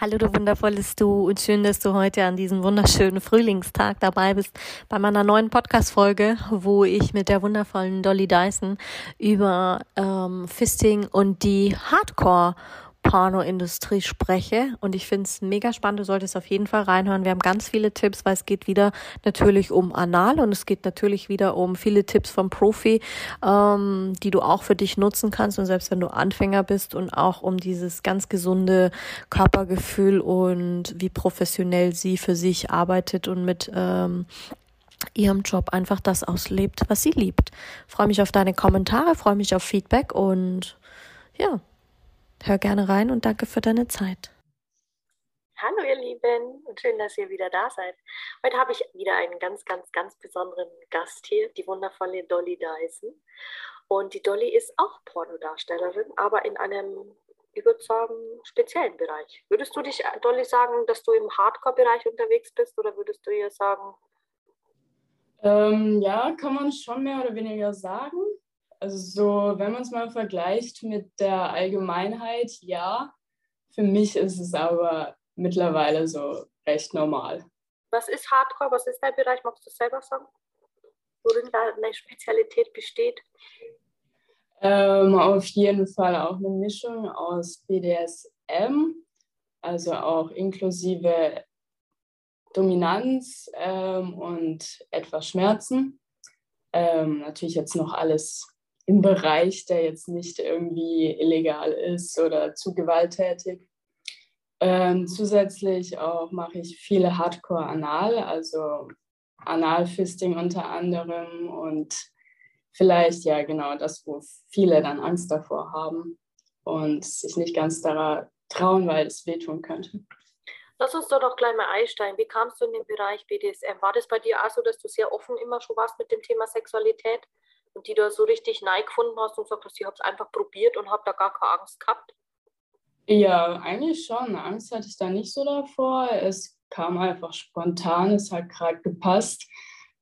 Hallo du wundervolles Du und schön, dass du heute an diesem wunderschönen Frühlingstag dabei bist bei meiner neuen Podcast-Folge, wo ich mit der wundervollen Dolly Dyson über ähm, Fisting und die Hardcore Pornoindustrie spreche. Und ich finde es mega spannend. Du solltest auf jeden Fall reinhören. Wir haben ganz viele Tipps, weil es geht wieder natürlich um Anal und es geht natürlich wieder um viele Tipps vom Profi, ähm, die du auch für dich nutzen kannst. Und selbst wenn du Anfänger bist und auch um dieses ganz gesunde Körpergefühl und wie professionell sie für sich arbeitet und mit ähm, ihrem Job einfach das auslebt, was sie liebt. Freue mich auf deine Kommentare, freue mich auf Feedback und ja, Hör gerne rein und danke für deine Zeit. Hallo ihr Lieben und schön, dass ihr wieder da seid. Heute habe ich wieder einen ganz, ganz, ganz besonderen Gast hier, die wundervolle Dolly Dyson. Und die Dolly ist auch Pornodarstellerin, aber in einem, ich würde sagen, speziellen Bereich. Würdest du dich, Dolly, sagen, dass du im Hardcore-Bereich unterwegs bist oder würdest du ihr sagen? Ähm, ja, kann man schon mehr oder weniger sagen. Also so, wenn man es mal vergleicht mit der Allgemeinheit, ja. Für mich ist es aber mittlerweile so recht normal. Was ist Hardcore? Was ist dein Bereich? Magst du selber sagen? Worin deine Spezialität besteht? Ähm, auf jeden Fall auch eine Mischung aus BDSM, also auch inklusive Dominanz ähm, und etwas Schmerzen. Ähm, natürlich jetzt noch alles im Bereich, der jetzt nicht irgendwie illegal ist oder zu gewalttätig. Ähm, zusätzlich auch mache ich viele Hardcore-Anal, also Analfisting unter anderem und vielleicht ja genau das, wo viele dann Angst davor haben und sich nicht ganz daran trauen, weil es wehtun könnte. Lass uns doch gleich mal einsteigen. Wie kamst du in den Bereich BDSM? War das bei dir auch so, dass du sehr offen immer schon warst mit dem Thema Sexualität? Und die da so richtig nein gefunden hast und gesagt hast, ich habe es einfach probiert und habe da gar keine Angst gehabt? Ja, eigentlich schon. Angst hatte ich da nicht so davor. Es kam einfach spontan, es hat gerade gepasst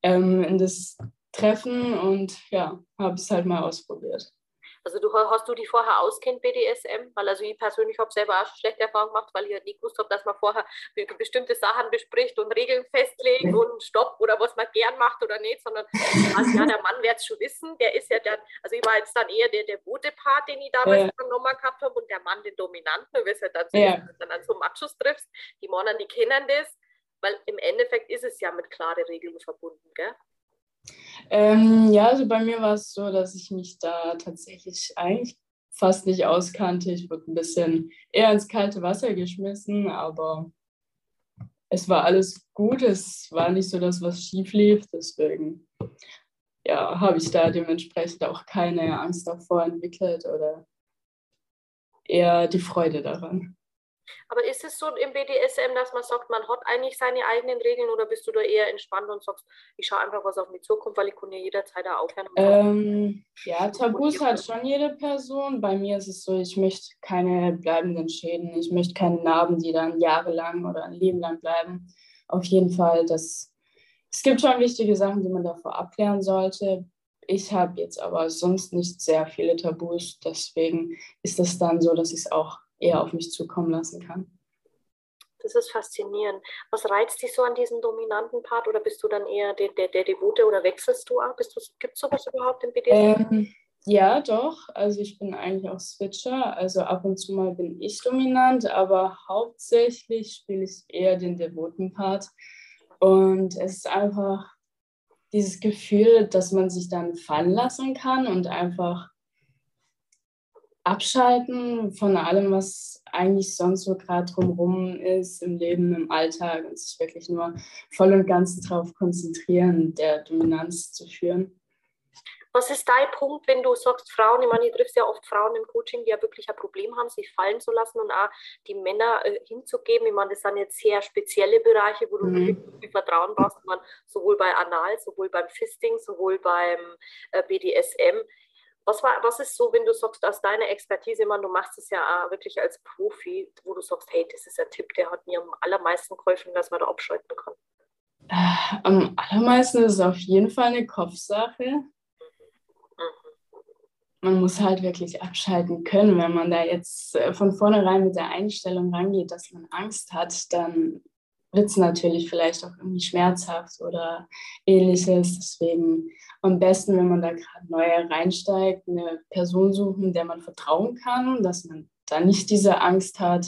ähm, in das Treffen und ja, habe es halt mal ausprobiert. Also du, hast du die vorher auskennt, BDSM? Weil also ich persönlich habe selber auch schon schlechte Erfahrungen gemacht, weil ich halt nicht gewusst habe, dass man vorher bestimmte Sachen bespricht und Regeln festlegt und Stopp oder was man gern macht oder nicht, sondern also ja, der Mann wird es schon wissen, der ist ja dann, also ich war jetzt dann eher der, der Bote-Part, den ich damals ja. genommen gehabt habe und der Mann den Dominanten, du wirst ja dann so, ja. dann an so Machos triffst, die Männer, die kennen das, weil im Endeffekt ist es ja mit klaren Regeln verbunden, gell? Ähm, ja, also bei mir war es so, dass ich mich da tatsächlich eigentlich fast nicht auskannte. Ich wurde ein bisschen eher ins kalte Wasser geschmissen, aber es war alles gut. Es war nicht so, dass was schief lief. Deswegen ja, habe ich da dementsprechend auch keine Angst davor entwickelt oder eher die Freude daran. Aber ist es so im BDSM, dass man sagt, man hat eigentlich seine eigenen Regeln oder bist du da eher entspannt und sagst, ich schaue einfach, was auf mich zukommt, weil ich kann ja jederzeit da aufhören? Ähm, ja, Tabus hat schon jede Person. Bei mir ist es so, ich möchte keine bleibenden Schäden. Ich möchte keine Narben, die dann jahrelang oder ein Leben lang bleiben. Auf jeden Fall, das, es gibt schon wichtige Sachen, die man davor abklären sollte. Ich habe jetzt aber sonst nicht sehr viele Tabus. Deswegen ist es dann so, dass ich es auch eher auf mich zukommen lassen kann. Das ist faszinierend. Was reizt dich so an diesem dominanten Part oder bist du dann eher der, der, der Devote oder wechselst du ab? Gibt es sowas überhaupt im BDSM? Ähm, ja, doch. Also ich bin eigentlich auch Switcher. Also ab und zu mal bin ich dominant, aber hauptsächlich spiele ich eher den devoten Part. Und es ist einfach dieses Gefühl, dass man sich dann fallen lassen kann und einfach abschalten von allem, was eigentlich sonst so gerade drumherum ist im Leben, im Alltag und sich wirklich nur voll und ganz darauf konzentrieren, der Dominanz zu führen. Was ist dein Punkt, wenn du sagst, Frauen, ich meine, ich triffst ja oft Frauen im Coaching, die ja wirklich ein Problem haben, sich fallen zu lassen und auch die Männer äh, hinzugeben. Ich meine, das sind jetzt sehr spezielle Bereiche, wo du mhm. wirklich viel Vertrauen brauchst, man, sowohl bei Anal, sowohl beim Fisting, sowohl beim äh, BDSM. Was, war, was ist so, wenn du sagst, aus deiner Expertise, man, du machst es ja auch wirklich als Profi, wo du sagst, hey, das ist ein Tipp, der hat mir am allermeisten geholfen, dass man da abschalten kann? Äh, am allermeisten ist es auf jeden Fall eine Kopfsache man muss halt wirklich abschalten können. Wenn man da jetzt äh, von vornherein mit der Einstellung rangeht, dass man Angst hat, dann wird es natürlich vielleicht auch irgendwie schmerzhaft oder ähnliches. Deswegen am besten, wenn man da gerade neu reinsteigt, eine Person suchen, der man vertrauen kann, dass man da nicht diese Angst hat.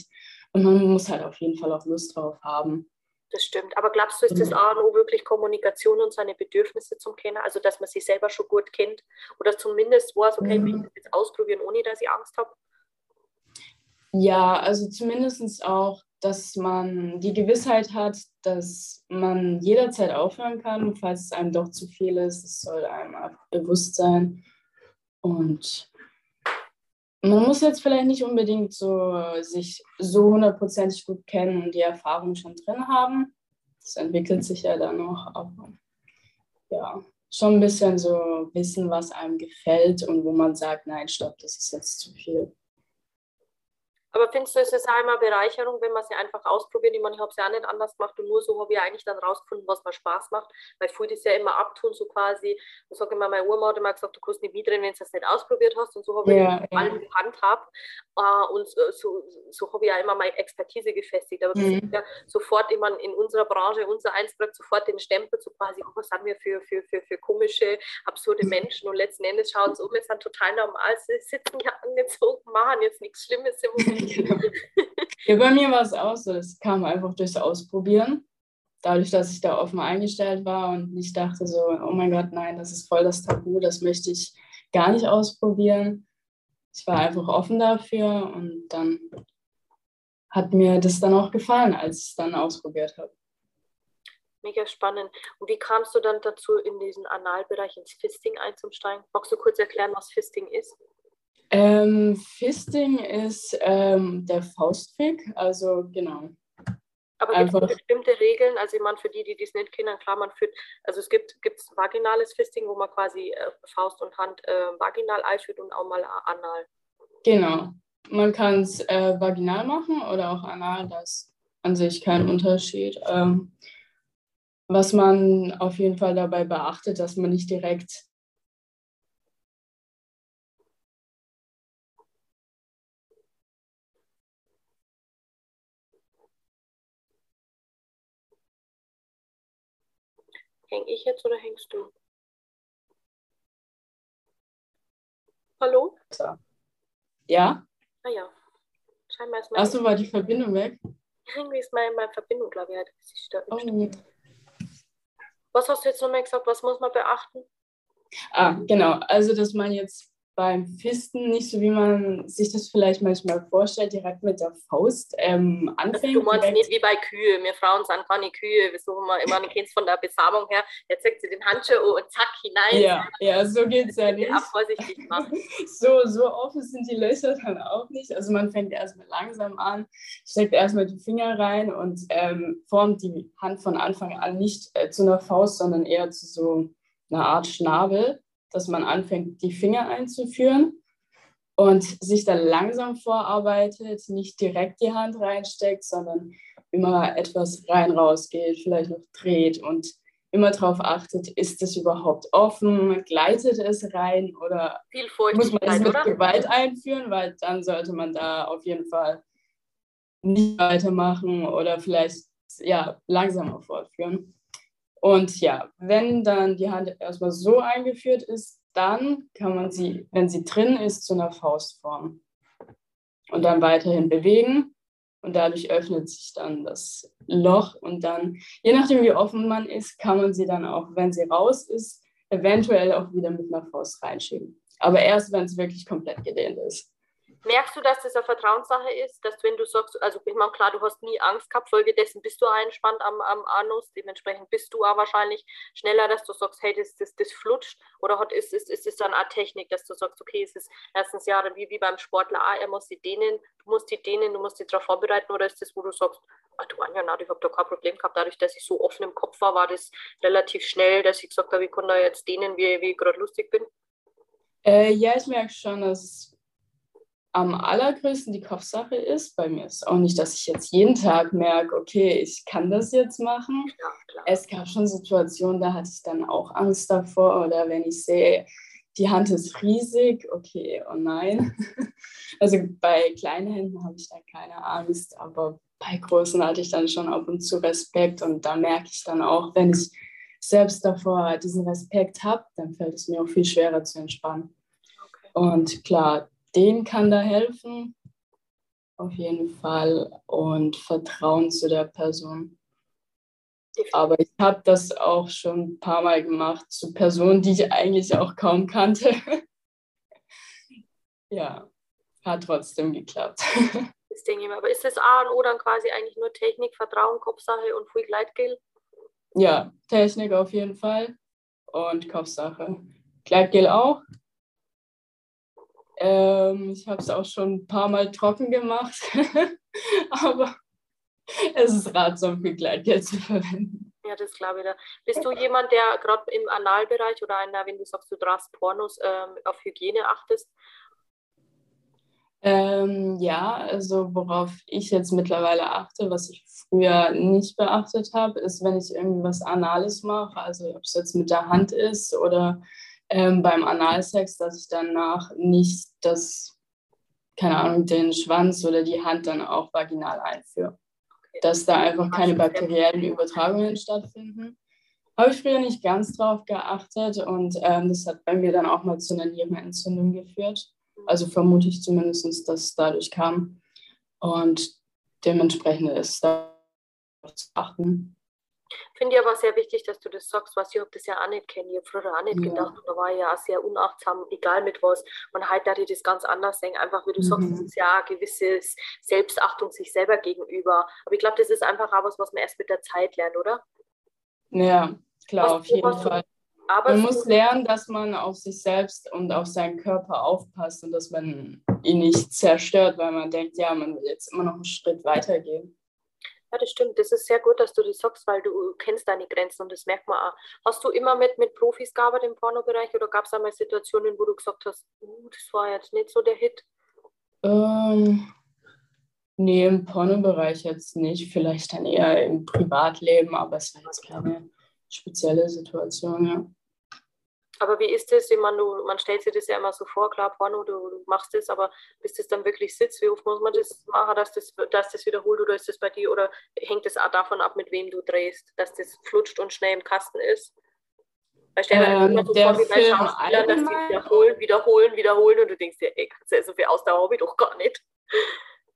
Und man muss halt auf jeden Fall auch Lust drauf haben das stimmt. Aber glaubst du, ist das A und O wirklich Kommunikation und seine Bedürfnisse zum Kennen? Also, dass man sich selber schon gut kennt oder zumindest weiß, okay, mhm. ich will das jetzt ausprobieren, ohne dass ich Angst habe? Ja, also zumindest auch, dass man die Gewissheit hat, dass man jederzeit aufhören kann, falls es einem doch zu viel ist. Es soll einem bewusst sein. Und man muss jetzt vielleicht nicht unbedingt so sich so hundertprozentig gut kennen und die Erfahrung schon drin haben. Das entwickelt sich ja dann noch, aber ja, schon ein bisschen so wissen, was einem gefällt und wo man sagt, nein, stopp, das ist jetzt zu viel. Aber findest du, es ist einmal Bereicherung, wenn man sie einfach ausprobiert? Ich meine, ich habe es ja auch nicht anders gemacht und nur so habe ich eigentlich dann rausgefunden, was mir Spaß macht. Weil viele das ja immer abtun, so quasi. Ich sage immer, meine Oma hat immer gesagt, du kannst nicht mitreden, wenn du das nicht ausprobiert hast. Und so habe ja, ich ja. allem gehandhabt. Uh, und so, so habe ich ja immer meine Expertise gefestigt. Aber mhm. ja sofort, meine, in unserer Branche, unser Eins bleibt sofort den Stempel, so quasi, oh, was sind wir für, für, für, für komische, absurde Menschen. Und letzten Endes schauen sie um, wir sind total normal, sie sitzen ja angezogen, machen jetzt nichts Schlimmes im ja, bei mir war es auch so, es kam einfach durchs Ausprobieren. Dadurch, dass ich da offen eingestellt war und nicht dachte so, oh mein Gott, nein, das ist voll das Tabu, das möchte ich gar nicht ausprobieren. Ich war einfach offen dafür und dann hat mir das dann auch gefallen, als ich es dann ausprobiert habe. Mega spannend. Und wie kamst du dann dazu, in diesen Analbereich ins Fisting einzusteigen? Magst du kurz erklären, was Fisting ist? Ähm, Fisting ist ähm, der Faustfick, also genau. Aber gibt es bestimmte Regeln? Also ich meine, für die, die dies nicht kennen, klar, man führt, also es gibt gibt's vaginales Fisting, wo man quasi äh, Faust und Hand äh, vaginal einführt und auch mal anal. Genau. Man kann es äh, vaginal machen oder auch anal, das ist an sich kein Unterschied. Ähm, was man auf jeden Fall dabei beachtet, dass man nicht direkt Häng ich jetzt oder hängst du? Hallo? Ja? Ah ja. Scheinbar ist meine. Achso, war die Verbindung weg? Irgendwie ist meine, meine Verbindung, glaube ich, halt. Oh. Was hast du jetzt nochmal gesagt? Was muss man beachten? Ah, genau. Also, dass man jetzt beim Fisten nicht so, wie man sich das vielleicht manchmal vorstellt, direkt mit der Faust ähm, anfängt. Du meinst nicht wie bei Kühe. Wir Frauen sind keine Kühe. Wir suchen mal immer, ein Kind von der Besamung her. Jetzt zeigt sie den Handschuh und zack, hinein. Ja, ja so geht es ja nicht. Ja, vorsichtig machen. so, so offen sind die Löcher dann auch nicht. Also man fängt erstmal langsam an, steckt erstmal die Finger rein und ähm, formt die Hand von Anfang an nicht äh, zu einer Faust, sondern eher zu so einer Art Schnabel dass man anfängt, die Finger einzuführen und sich dann langsam vorarbeitet, nicht direkt die Hand reinsteckt, sondern immer etwas rein raus geht, vielleicht noch dreht und immer darauf achtet, ist es überhaupt offen, gleitet es rein oder muss man es mit oder? Gewalt einführen, weil dann sollte man da auf jeden Fall nicht weitermachen oder vielleicht ja, langsamer fortführen. Und ja, wenn dann die Hand erstmal so eingeführt ist, dann kann man sie, wenn sie drin ist, zu einer Faustform und dann weiterhin bewegen. Und dadurch öffnet sich dann das Loch und dann, je nachdem wie offen man ist, kann man sie dann auch, wenn sie raus ist, eventuell auch wieder mit einer Faust reinschieben. Aber erst, wenn es wirklich komplett gedehnt ist. Merkst du, dass das eine Vertrauenssache ist, dass wenn du sagst, also ich meine, klar, du hast nie Angst gehabt, folgedessen bist du einspannt am, am Anus, dementsprechend bist du auch wahrscheinlich schneller, dass du sagst, hey, das, das, das flutscht oder hat, ist, ist, ist es dann eine Technik, dass du sagst, okay, es ist erstens ja wie, wie beim Sportler, ah, er muss die dehnen, du musst die dehnen, du musst dich darauf vorbereiten oder ist das, wo du sagst, ah, du Anja, na, ich habe da kein Problem gehabt, dadurch, dass ich so offen im Kopf war, war das relativ schnell, dass ich gesagt habe, ich kann da jetzt dehnen, wie, wie ich gerade lustig bin? Äh, ja, ich merke schon, dass es am allergrößten die Kopfsache ist. Bei mir ist auch nicht, dass ich jetzt jeden Tag merke, okay, ich kann das jetzt machen. Ja, es gab schon Situationen, da hatte ich dann auch Angst davor oder wenn ich sehe, die Hand ist riesig, okay, oh nein. Also bei kleinen Händen habe ich da keine Angst, aber bei großen hatte ich dann schon ab und zu Respekt und da merke ich dann auch, wenn ich selbst davor diesen Respekt habe, dann fällt es mir auch viel schwerer zu entspannen. Okay. Und klar, den kann da helfen, auf jeden Fall, und Vertrauen zu der Person. Aber ich habe das auch schon ein paar Mal gemacht zu Personen, die ich eigentlich auch kaum kannte. ja, hat trotzdem geklappt. Das ich mir. Aber ist das A und O dann quasi eigentlich nur Technik, Vertrauen, Kopfsache und viel Gleitgel? Ja, Technik auf jeden Fall und Kopfsache. Gleitgel auch, ähm, ich habe es auch schon ein paar Mal trocken gemacht, aber es ist ratsam, viel Gleitgel zu verwenden. Ja, das glaube ich. Da. Bist du jemand, der gerade im Analbereich oder einer, wenn du sagst, du drast Pornos, ähm, auf Hygiene achtest? Ähm, ja, also worauf ich jetzt mittlerweile achte, was ich früher nicht beachtet habe, ist, wenn ich irgendwas Anales mache, also ob es jetzt mit der Hand ist oder ähm, beim Analsex, dass ich danach nicht das, keine Ahnung, den Schwanz oder die Hand dann auch vaginal einführe. Dass da einfach keine bakteriellen Übertragungen stattfinden. Habe ich früher nicht ganz drauf geachtet und ähm, das hat bei mir dann auch mal zu einer Nierenentzündung geführt. Also vermute ich zumindest, dass es dadurch kam. Und dementsprechend ist da zu achten. Finde ich aber sehr wichtig, dass du das sagst, was ich habe das ja auch nicht kennen. Ich habe früher auch nicht ja. gedacht da war ich ja auch sehr unachtsam, egal mit was. Heute darf ich das ganz anders sehen. Einfach wie du mhm. sagst, es ist ja eine gewisse Selbstachtung sich selber gegenüber. Aber ich glaube, das ist einfach auch was, was man erst mit der Zeit lernt, oder? Ja, klar, was, auf jeden Fall. man muss lernen, dass man auf sich selbst und auf seinen Körper aufpasst und dass man ihn nicht zerstört, weil man denkt, ja, man will jetzt immer noch einen Schritt weitergehen. Ja, das stimmt. Das ist sehr gut, dass du das sagst, weil du kennst deine Grenzen und das merkt man auch. Hast du immer mit, mit Profis gearbeitet im Pornobereich oder gab es einmal Situationen, wo du gesagt hast, uh, das war jetzt nicht so der Hit? Ähm, nee, im Pornobereich jetzt nicht. Vielleicht dann eher im Privatleben, aber es war jetzt keine spezielle Situation, ja. Aber wie ist das? Ich meine, du, man stellt sich das ja immer so vor, klar, Porno, du, du machst das, aber bis das dann wirklich sitzt, wie oft muss man das machen, dass das, dass das wiederholt oder ist das bei dir oder hängt das auch davon ab, mit wem du drehst, dass das flutscht und schnell im Kasten ist? Weil stell dir ähm, immer so vor, wie bei Schauspielern, dass die wiederholen, wiederholen, wiederholen und du denkst dir, ey, kannst du so viel Ausdauer habe ich doch gar nicht.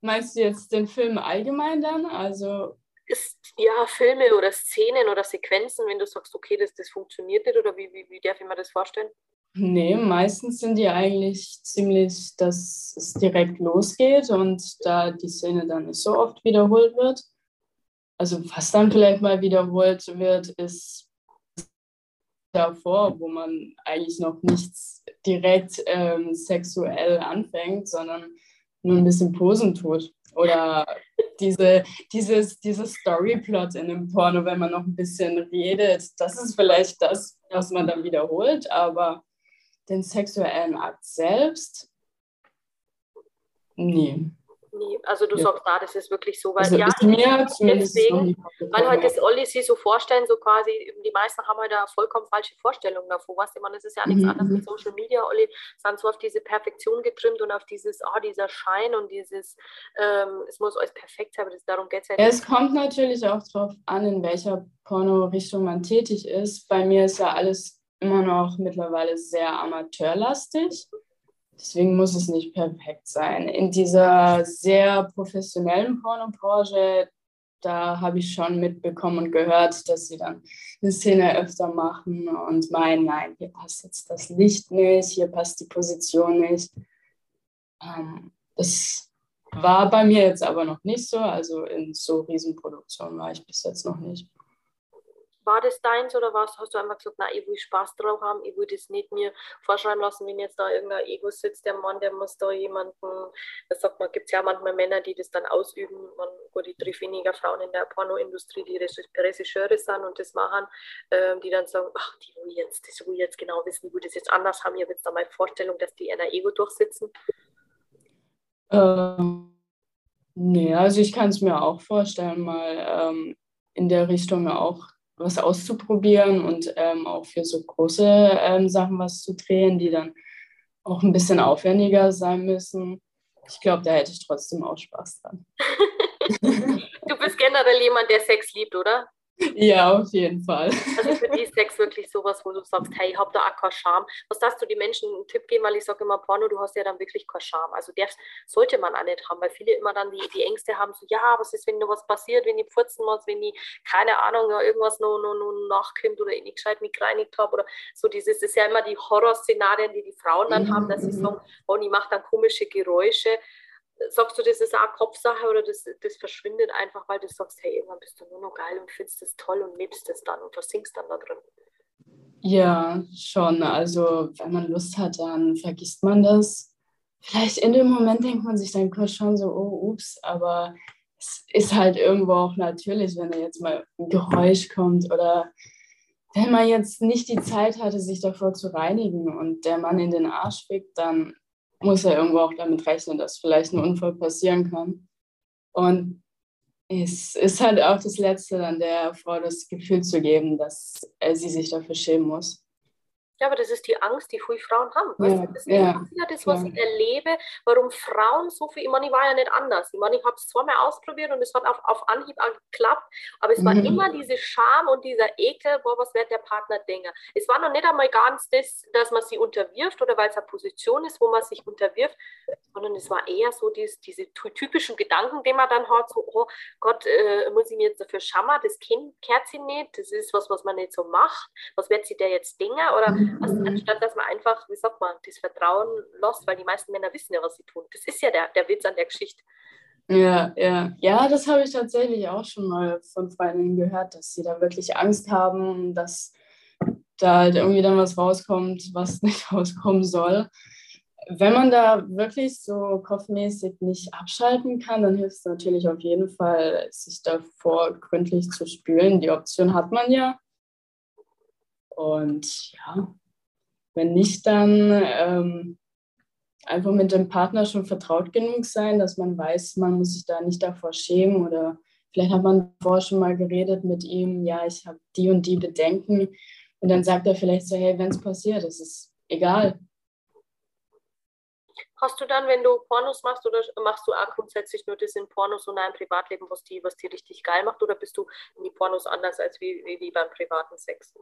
Meinst du jetzt den Film allgemein dann? Also ist, ja, Filme oder Szenen oder Sequenzen, wenn du sagst, okay, das, das funktioniert nicht oder wie, wie, wie darf ich mir das vorstellen? Nee, meistens sind die eigentlich ziemlich, dass es direkt losgeht und da die Szene dann nicht so oft wiederholt wird. Also was dann vielleicht mal wiederholt wird, ist davor, wo man eigentlich noch nichts direkt ähm, sexuell anfängt, sondern nur ein bisschen Posen tut. Oder diese, dieses, dieses Storyplot in dem Porno, wenn man noch ein bisschen redet, das ist vielleicht das, was man dann wiederholt, aber den sexuellen Akt selbst, nee. Nee, also du ja. sagst, ah, das ist wirklich so, weil also ja, mir deswegen, weil halt das Olli sich so vorstellen, so quasi, die meisten haben halt da vollkommen falsche Vorstellungen davor, was ich meine, das ist ja nichts mhm. anderes mit Social Media, Olli, sind so auf diese Perfektion getrimmt und auf dieses, ah, oh, dieser Schein und dieses, ähm, es muss alles perfekt sein, aber das, darum geht es ja nicht. Es kommt natürlich auch darauf an, in welcher Porno-Richtung man tätig ist. Bei mir ist ja alles immer noch mittlerweile sehr amateurlastig. Deswegen muss es nicht perfekt sein. In dieser sehr professionellen Pornobranche, da habe ich schon mitbekommen und gehört, dass sie dann eine Szene öfter machen und meinen, nein, hier passt jetzt das Licht nicht, hier passt die Position nicht. Ähm, Das war bei mir jetzt aber noch nicht so. Also in so Riesenproduktionen war ich bis jetzt noch nicht war das deins oder was, hast du einfach gesagt, na, ich will Spaß drauf haben, ich will das nicht mir vorschreiben lassen, wenn jetzt da irgendein Ego sitzt, der Mann, der muss da jemanden, das sagt man, gibt es ja manchmal Männer, die das dann ausüben, man, gut, ich treffe weniger Frauen in der Pornoindustrie, die Regisseure sind und das machen, ähm, die dann sagen, ach, die will jetzt, das will jetzt genau wissen, wie will das jetzt anders haben, ich habe jetzt da meine Vorstellung, dass die in einer Ego durchsitzen. Ähm, nee, also ich kann es mir auch vorstellen, mal ähm, in der Richtung auch was auszuprobieren und ähm, auch für so große ähm, Sachen was zu drehen, die dann auch ein bisschen aufwendiger sein müssen. Ich glaube, da hätte ich trotzdem auch Spaß dran. du bist generell jemand, der Sex liebt, oder? Ja, auf jeden Fall. Also für die ist Sex wirklich sowas, wo du sagst, hey, ich habe da auch keinen Charme. Was darfst du den Menschen einen Tipp geben, weil ich sage immer, Porno, du hast ja dann wirklich keinen Charme. Also der sollte man auch nicht haben, weil viele immer dann die, die Ängste haben, so, ja, was ist, wenn da was passiert, wenn ich purzen muss, wenn ich, keine Ahnung, irgendwas noch, noch, noch nachkommt oder ich nicht gescheit mich gereinigt habe oder so dieses, das ist ja immer die Horrorszenarien, die die Frauen dann haben, dass sie mhm. sagen, oh, ich mache dann komische Geräusche sagst du, das ist auch Kopfsache oder das, das verschwindet einfach, weil du sagst, hey, irgendwann bist du nur noch geil und findest das toll und lebst es dann und versinkst dann da drin? Ja, schon. Also, wenn man Lust hat, dann vergisst man das. Vielleicht in dem Moment denkt man sich dann kurz schon so, oh, ups, aber es ist halt irgendwo auch natürlich, wenn da jetzt mal ein Geräusch kommt oder wenn man jetzt nicht die Zeit hatte, sich davor zu reinigen und der Mann in den Arsch fickt, dann muss er irgendwo auch damit rechnen, dass vielleicht ein Unfall passieren kann. Und es ist halt auch das Letzte, dann der Frau das Gefühl zu geben, dass sie sich dafür schämen muss. Ja, aber das ist die Angst, die viele Frauen haben. Weißt ja, du, das ist ja, das, was ja. ich erlebe, warum Frauen so viel, ich meine, ich war ja nicht anders. Ich meine, ich habe es zweimal ausprobiert und es hat auf, auf Anhieb geklappt, aber es war mhm. immer diese Scham und dieser Ekel, boah, was wird der Partner denken. Es war noch nicht einmal ganz das, dass man sie unterwirft oder weil es eine Position ist, wo man sich unterwirft, sondern es war eher so dieses, diese typischen Gedanken, die man dann hat, so, oh Gott, äh, muss ich mir jetzt dafür schammer, das Kind kehrt sie nicht, das ist was, was man nicht so macht, was wird sie der jetzt denken oder mhm also anstatt dass man einfach, wie sagt man, das Vertrauen lässt, weil die meisten Männer wissen ja, was sie tun. Das ist ja der, der Witz an der Geschichte. Ja, ja. Ja, das habe ich tatsächlich auch schon mal von Freundinnen gehört, dass sie da wirklich Angst haben, dass da halt irgendwie dann was rauskommt, was nicht rauskommen soll. Wenn man da wirklich so kopfmäßig nicht abschalten kann, dann hilft es natürlich auf jeden Fall, sich davor gründlich zu spülen. Die Option hat man ja. Und ja, wenn nicht, dann ähm, einfach mit dem Partner schon vertraut genug sein, dass man weiß, man muss sich da nicht davor schämen oder vielleicht hat man vorher schon mal geredet mit ihm, ja, ich habe die und die Bedenken und dann sagt er vielleicht so, hey, wenn es passiert, es ist egal. Hast du dann, wenn du Pornos machst, oder machst du auch grundsätzlich nur das in Pornos und ein Privatleben, was die, was die richtig geil macht, oder bist du in die Pornos anders als wie, wie beim privaten Sex?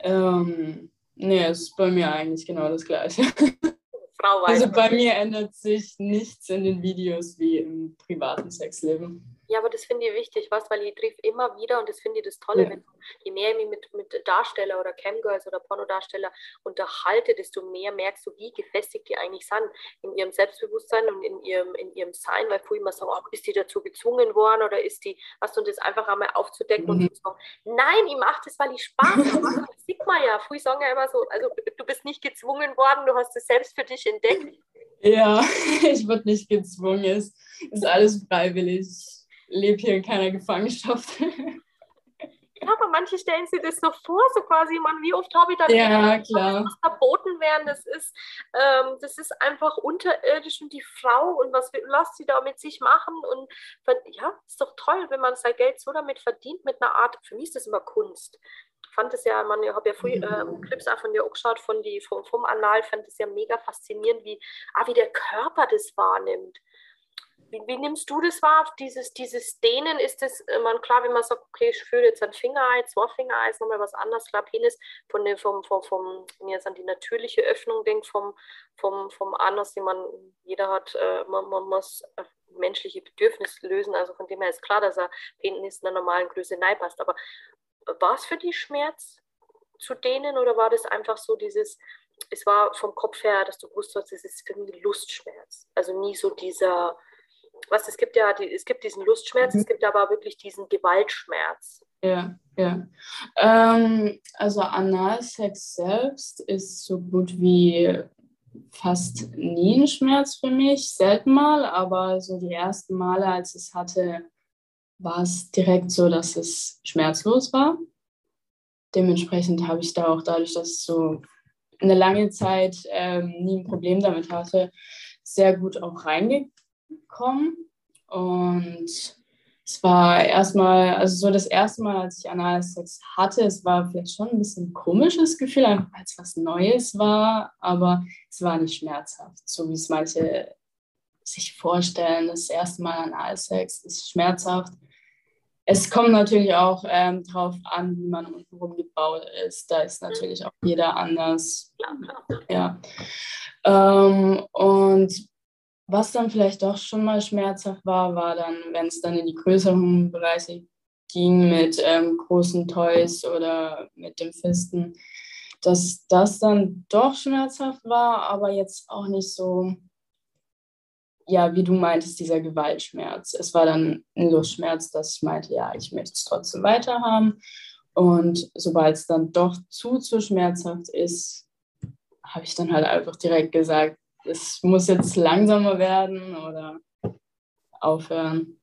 Ähm, nee, es ist bei mir eigentlich genau das Gleiche. Frau weiß. Also bei mir ändert sich nichts in den Videos wie im privaten Sexleben. Ja, aber das finde ich wichtig, was, weil ich triff immer wieder und das finde ich das Tolle, ja. wenn je mehr ich mich mit, mit Darsteller oder Camgirls oder Pornodarsteller unterhalte, desto mehr merkst du, wie gefestigt die eigentlich sind in ihrem Selbstbewusstsein und in ihrem, in ihrem Sein, weil früher immer sagen, oh, ist die dazu gezwungen worden oder ist die, was und das einfach einmal aufzudecken mhm. und zu sagen, nein, ich mache das, weil ich Spaß habe. Sieht man ja. Früher sagen ja immer so, also du bist nicht gezwungen worden, du hast es selbst für dich entdeckt. Ja, ich wurde nicht gezwungen, es ist alles freiwillig lebe hier in keiner Gefangenschaft. Ja, aber manche stellen sich das so vor, so quasi, man, wie oft habe ich da ja, klar. was verboten werden, das ist, ähm, das ist einfach unterirdisch und die Frau und was lässt sie da mit sich machen und ja, ist doch toll, wenn man sein Geld so damit verdient, mit einer Art, für mich ist das immer Kunst. Ich fand es ja, man, ich habe ja früher ähm, Clips auch von dir angeschaut, von die, vom, vom Anal, fand es ja mega faszinierend, wie, ah, wie der Körper das wahrnimmt. Wie, wie, nimmst du das wahr? Dieses, dieses Dehnen ist es, man klar, wenn man sagt, okay, ich fühle jetzt ein Fingerei, zwei Fingerei, ist nochmal was anderes. Klar, Penis, von dem, vom, vom, vom, wenn ich jetzt an die natürliche Öffnung denke, vom, vom, vom Anus, die man, jeder hat, äh, man, man muss äh, menschliche Bedürfnisse lösen. Also von dem her ist klar, dass er Penis in einer normalen Größe passt. Aber war es für dich Schmerz zu dehnen oder war das einfach so dieses, es war vom Kopf her, dass du gewusst hast, es ist für mich Lustschmerz. Also nie so dieser, was, es gibt ja, die, es gibt diesen Lustschmerz, mhm. es gibt aber wirklich diesen Gewaltschmerz. Ja, ja. Ähm, also Analsex selbst ist so gut wie fast nie ein Schmerz für mich, selten mal, aber so die ersten Male, als ich es hatte, war es direkt so, dass es schmerzlos war. Dementsprechend habe ich da auch dadurch, dass es so eine lange Zeit ähm, nie ein Problem damit hatte, sehr gut auch reingekommen. Und es war erstmal, also so das erste Mal, als ich Analsex hatte, es war vielleicht schon ein bisschen ein komisches Gefühl, einfach es was Neues war, aber es war nicht schmerzhaft, so wie es manche sich vorstellen. Das erste Mal Analsex ist schmerzhaft. Es kommt natürlich auch ähm, darauf an, wie man untenrum gebaut ist. Da ist natürlich auch jeder anders. Ja. Ähm, und was dann vielleicht doch schon mal schmerzhaft war, war dann, wenn es dann in die größeren Bereiche ging mit ähm, großen Toys oder mit dem Fisten, dass das dann doch schmerzhaft war, aber jetzt auch nicht so ja, wie du meintest, dieser Gewaltschmerz. Es war dann ein Lustschmerz, dass ich meinte, ja, ich möchte es trotzdem weiterhaben. Und sobald es dann doch zu, zu schmerzhaft ist, habe ich dann halt einfach direkt gesagt, es muss jetzt langsamer werden oder aufhören.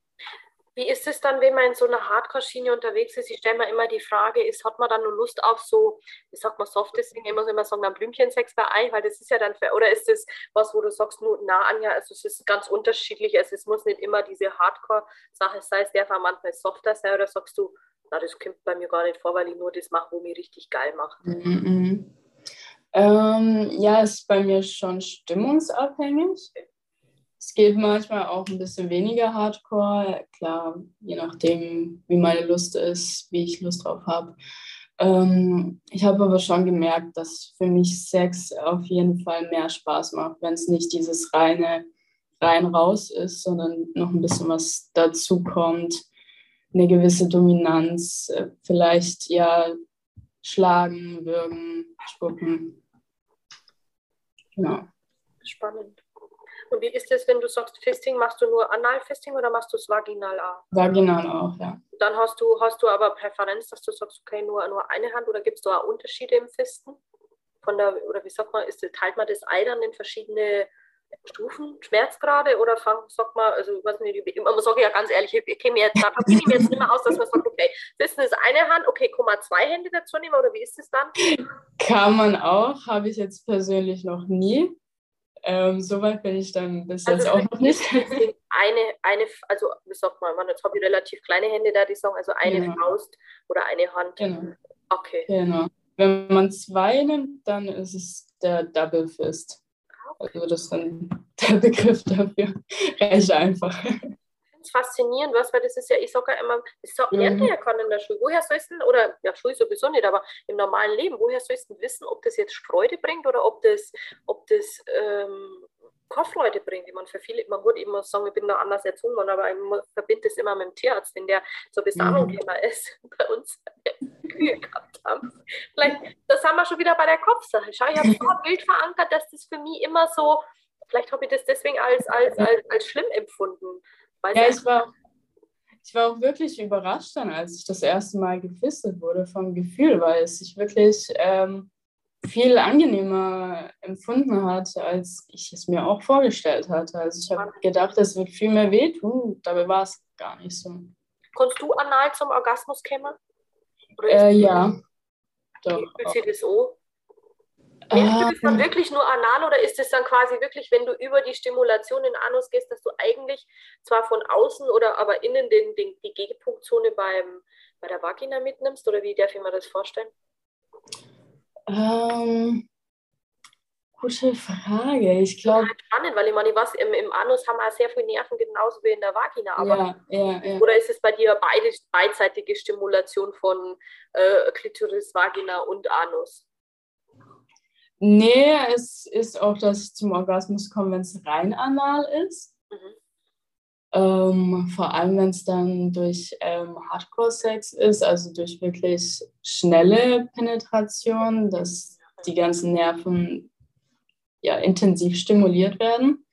Wie ist es dann, wenn man in so einer Hardcore-Schiene unterwegs ist? Ich stelle mir immer die Frage, ist, hat man dann nur Lust auf so, wie sagt man, softes Ding? Ich muss immer sagen, dann Blümchensex bei Ei, weil das ist ja dann, für, oder ist das was, wo du sagst, nur nah an ja, also es ist ganz unterschiedlich, also es muss nicht immer diese Hardcore-Sache sein, es darf auch manchmal softer sein, oder sagst du, na, das kommt bei mir gar nicht vor, weil ich nur das mache, wo mir richtig geil macht? Mhm. Ähm, ja, ist bei mir schon stimmungsabhängig. Es geht manchmal auch ein bisschen weniger Hardcore, klar, je nachdem, wie meine Lust ist, wie ich Lust drauf habe. Ähm, ich habe aber schon gemerkt, dass für mich Sex auf jeden Fall mehr Spaß macht, wenn es nicht dieses reine rein raus ist, sondern noch ein bisschen was dazu kommt, eine gewisse Dominanz, äh, vielleicht ja schlagen, würgen, spucken. Genau. Spannend. Und wie ist es, wenn du sagst Fisting, machst du nur Analfisting oder machst du es vaginal auch? Vaginal auch, ja. Dann hast du, hast du aber Präferenz, dass du sagst, okay, nur, nur eine Hand oder gibt es da auch Unterschiede im Fisten? Von der, oder wie sagt man, ist, teilt man das Ei dann in verschiedene Stufen, Schmerzgrade oder fang, sagt man, also ich weiß nicht, man sage ja ganz ehrlich, ich kenne jetzt, da kenne ich mir jetzt nicht mehr aus, dass man sagt, okay, Fisten ist eine Hand, okay, kann man zwei Hände dazu nehmen oder wie ist es dann? Kann man auch, habe ich jetzt persönlich noch nie. Ähm, Soweit bin ich dann bis also jetzt auch noch nicht. Eine, eine, also wie sagt man, man, jetzt habe ich relativ kleine Hände da, die sagen, also eine genau. Faust oder eine Hand. Genau. Okay. Genau. Wenn man zwei nimmt, dann ist es der Double Fist. Okay. Also das ist dann der Begriff dafür. Recht einfach es faszinierend, was, weil das ist ja, ich sage ja immer, das so, mhm. lernt ja keiner in der Schule. Woher sollst du oder ja, Schule sowieso nicht, aber im normalen Leben, woher sollst du wissen, ob das jetzt Freude bringt oder ob das, ob das ähm, Kaufleute bringt. Ich meine, für viele, man ich muss sagen, ich bin da anders erzogen worden, aber ich verbinde das immer mit dem Tierarzt, wenn der so bis mhm. ist, bei uns Kühe gehabt haben. Vielleicht, das haben wir schon wieder bei der Kopfsache. Schau, ich habe so wild verankert, dass das für mich immer so, vielleicht habe ich das deswegen als, als, als, als schlimm empfunden. Ja, ich war, ich war auch wirklich überrascht dann, als ich das erste Mal gefistet wurde vom Gefühl, weil es sich wirklich ähm, viel angenehmer empfunden hat, als ich es mir auch vorgestellt hatte. Also ich habe gedacht, es wird viel mehr wehtun, dabei war es gar nicht so. Konntest du anal zum Orgasmus kommen? Äh, ja. Doch, Wie Merkst du das dann wirklich nur anal oder ist es dann quasi wirklich, wenn du über die Stimulation in Anus gehst, dass du eigentlich zwar von außen oder aber innen den, den, die Gegenpunktzone beim, bei der Vagina mitnimmst oder wie darf ich mir das vorstellen? Ähm, gute Frage. Ich glaube. Halt spannend, weil ich meine, was im, im Anus haben wir sehr viele Nerven, genauso wie in der Vagina. Aber ja, ja, ja. Oder ist es bei dir beide, beidseitige Stimulation von äh, Klitoris, Vagina und Anus? Nee, es ist auch, dass ich zum Orgasmus komme, wenn es rein anal ist. Mhm. Ähm, vor allem, wenn es dann durch ähm, Hardcore-Sex ist, also durch wirklich schnelle Penetration, dass die ganzen Nerven ja intensiv stimuliert werden.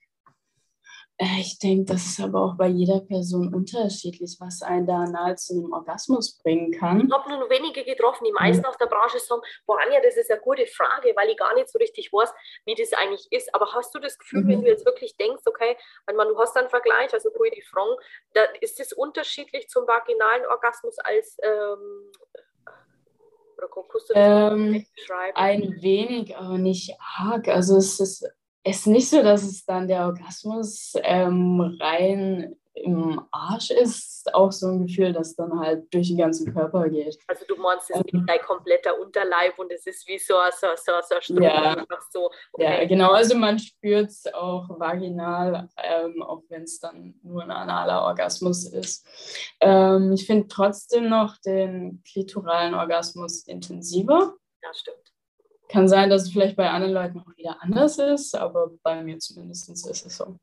Äh, ich denke, das ist aber auch bei jeder Person unterschiedlich, was einen da nahe zu einem Orgasmus bringen kann. Ich habe nur wenige getroffen. Die meisten aus der Branche sagen, boah, Anja, das ist eine gute Frage, weil ich gar nicht so richtig weiß, wie das eigentlich ist. Aber hast du das Gefühl, mhm. wenn du jetzt wirklich denkst, okay, wenn man, du hast einen Vergleich, also wo die Frauen, da ist das unterschiedlich zum vaginalen Orgasmus als ähm, oder kannst du das ähm, beschreiben? Ein wenig, aber nicht arg. Also es ist ist nicht so, dass es dann der Orgasmus ähm, rein im Arsch ist, auch so ein Gefühl, das dann halt durch den ganzen Körper geht. Also du meinst, es ist ähm, dein kompletter Unterleib und es ist wie so, so, so, so Strom, ja, so. Okay. Ja, genau, also man spürt es auch vaginal, ähm, auch wenn es dann nur ein analer Orgasmus ist. Ähm, ich finde trotzdem noch den klitoralen Orgasmus intensiver. Ja, stimmt. Kann sein, dass es vielleicht bei anderen Leuten auch wieder anders ist, aber bei mir zumindest ist es so.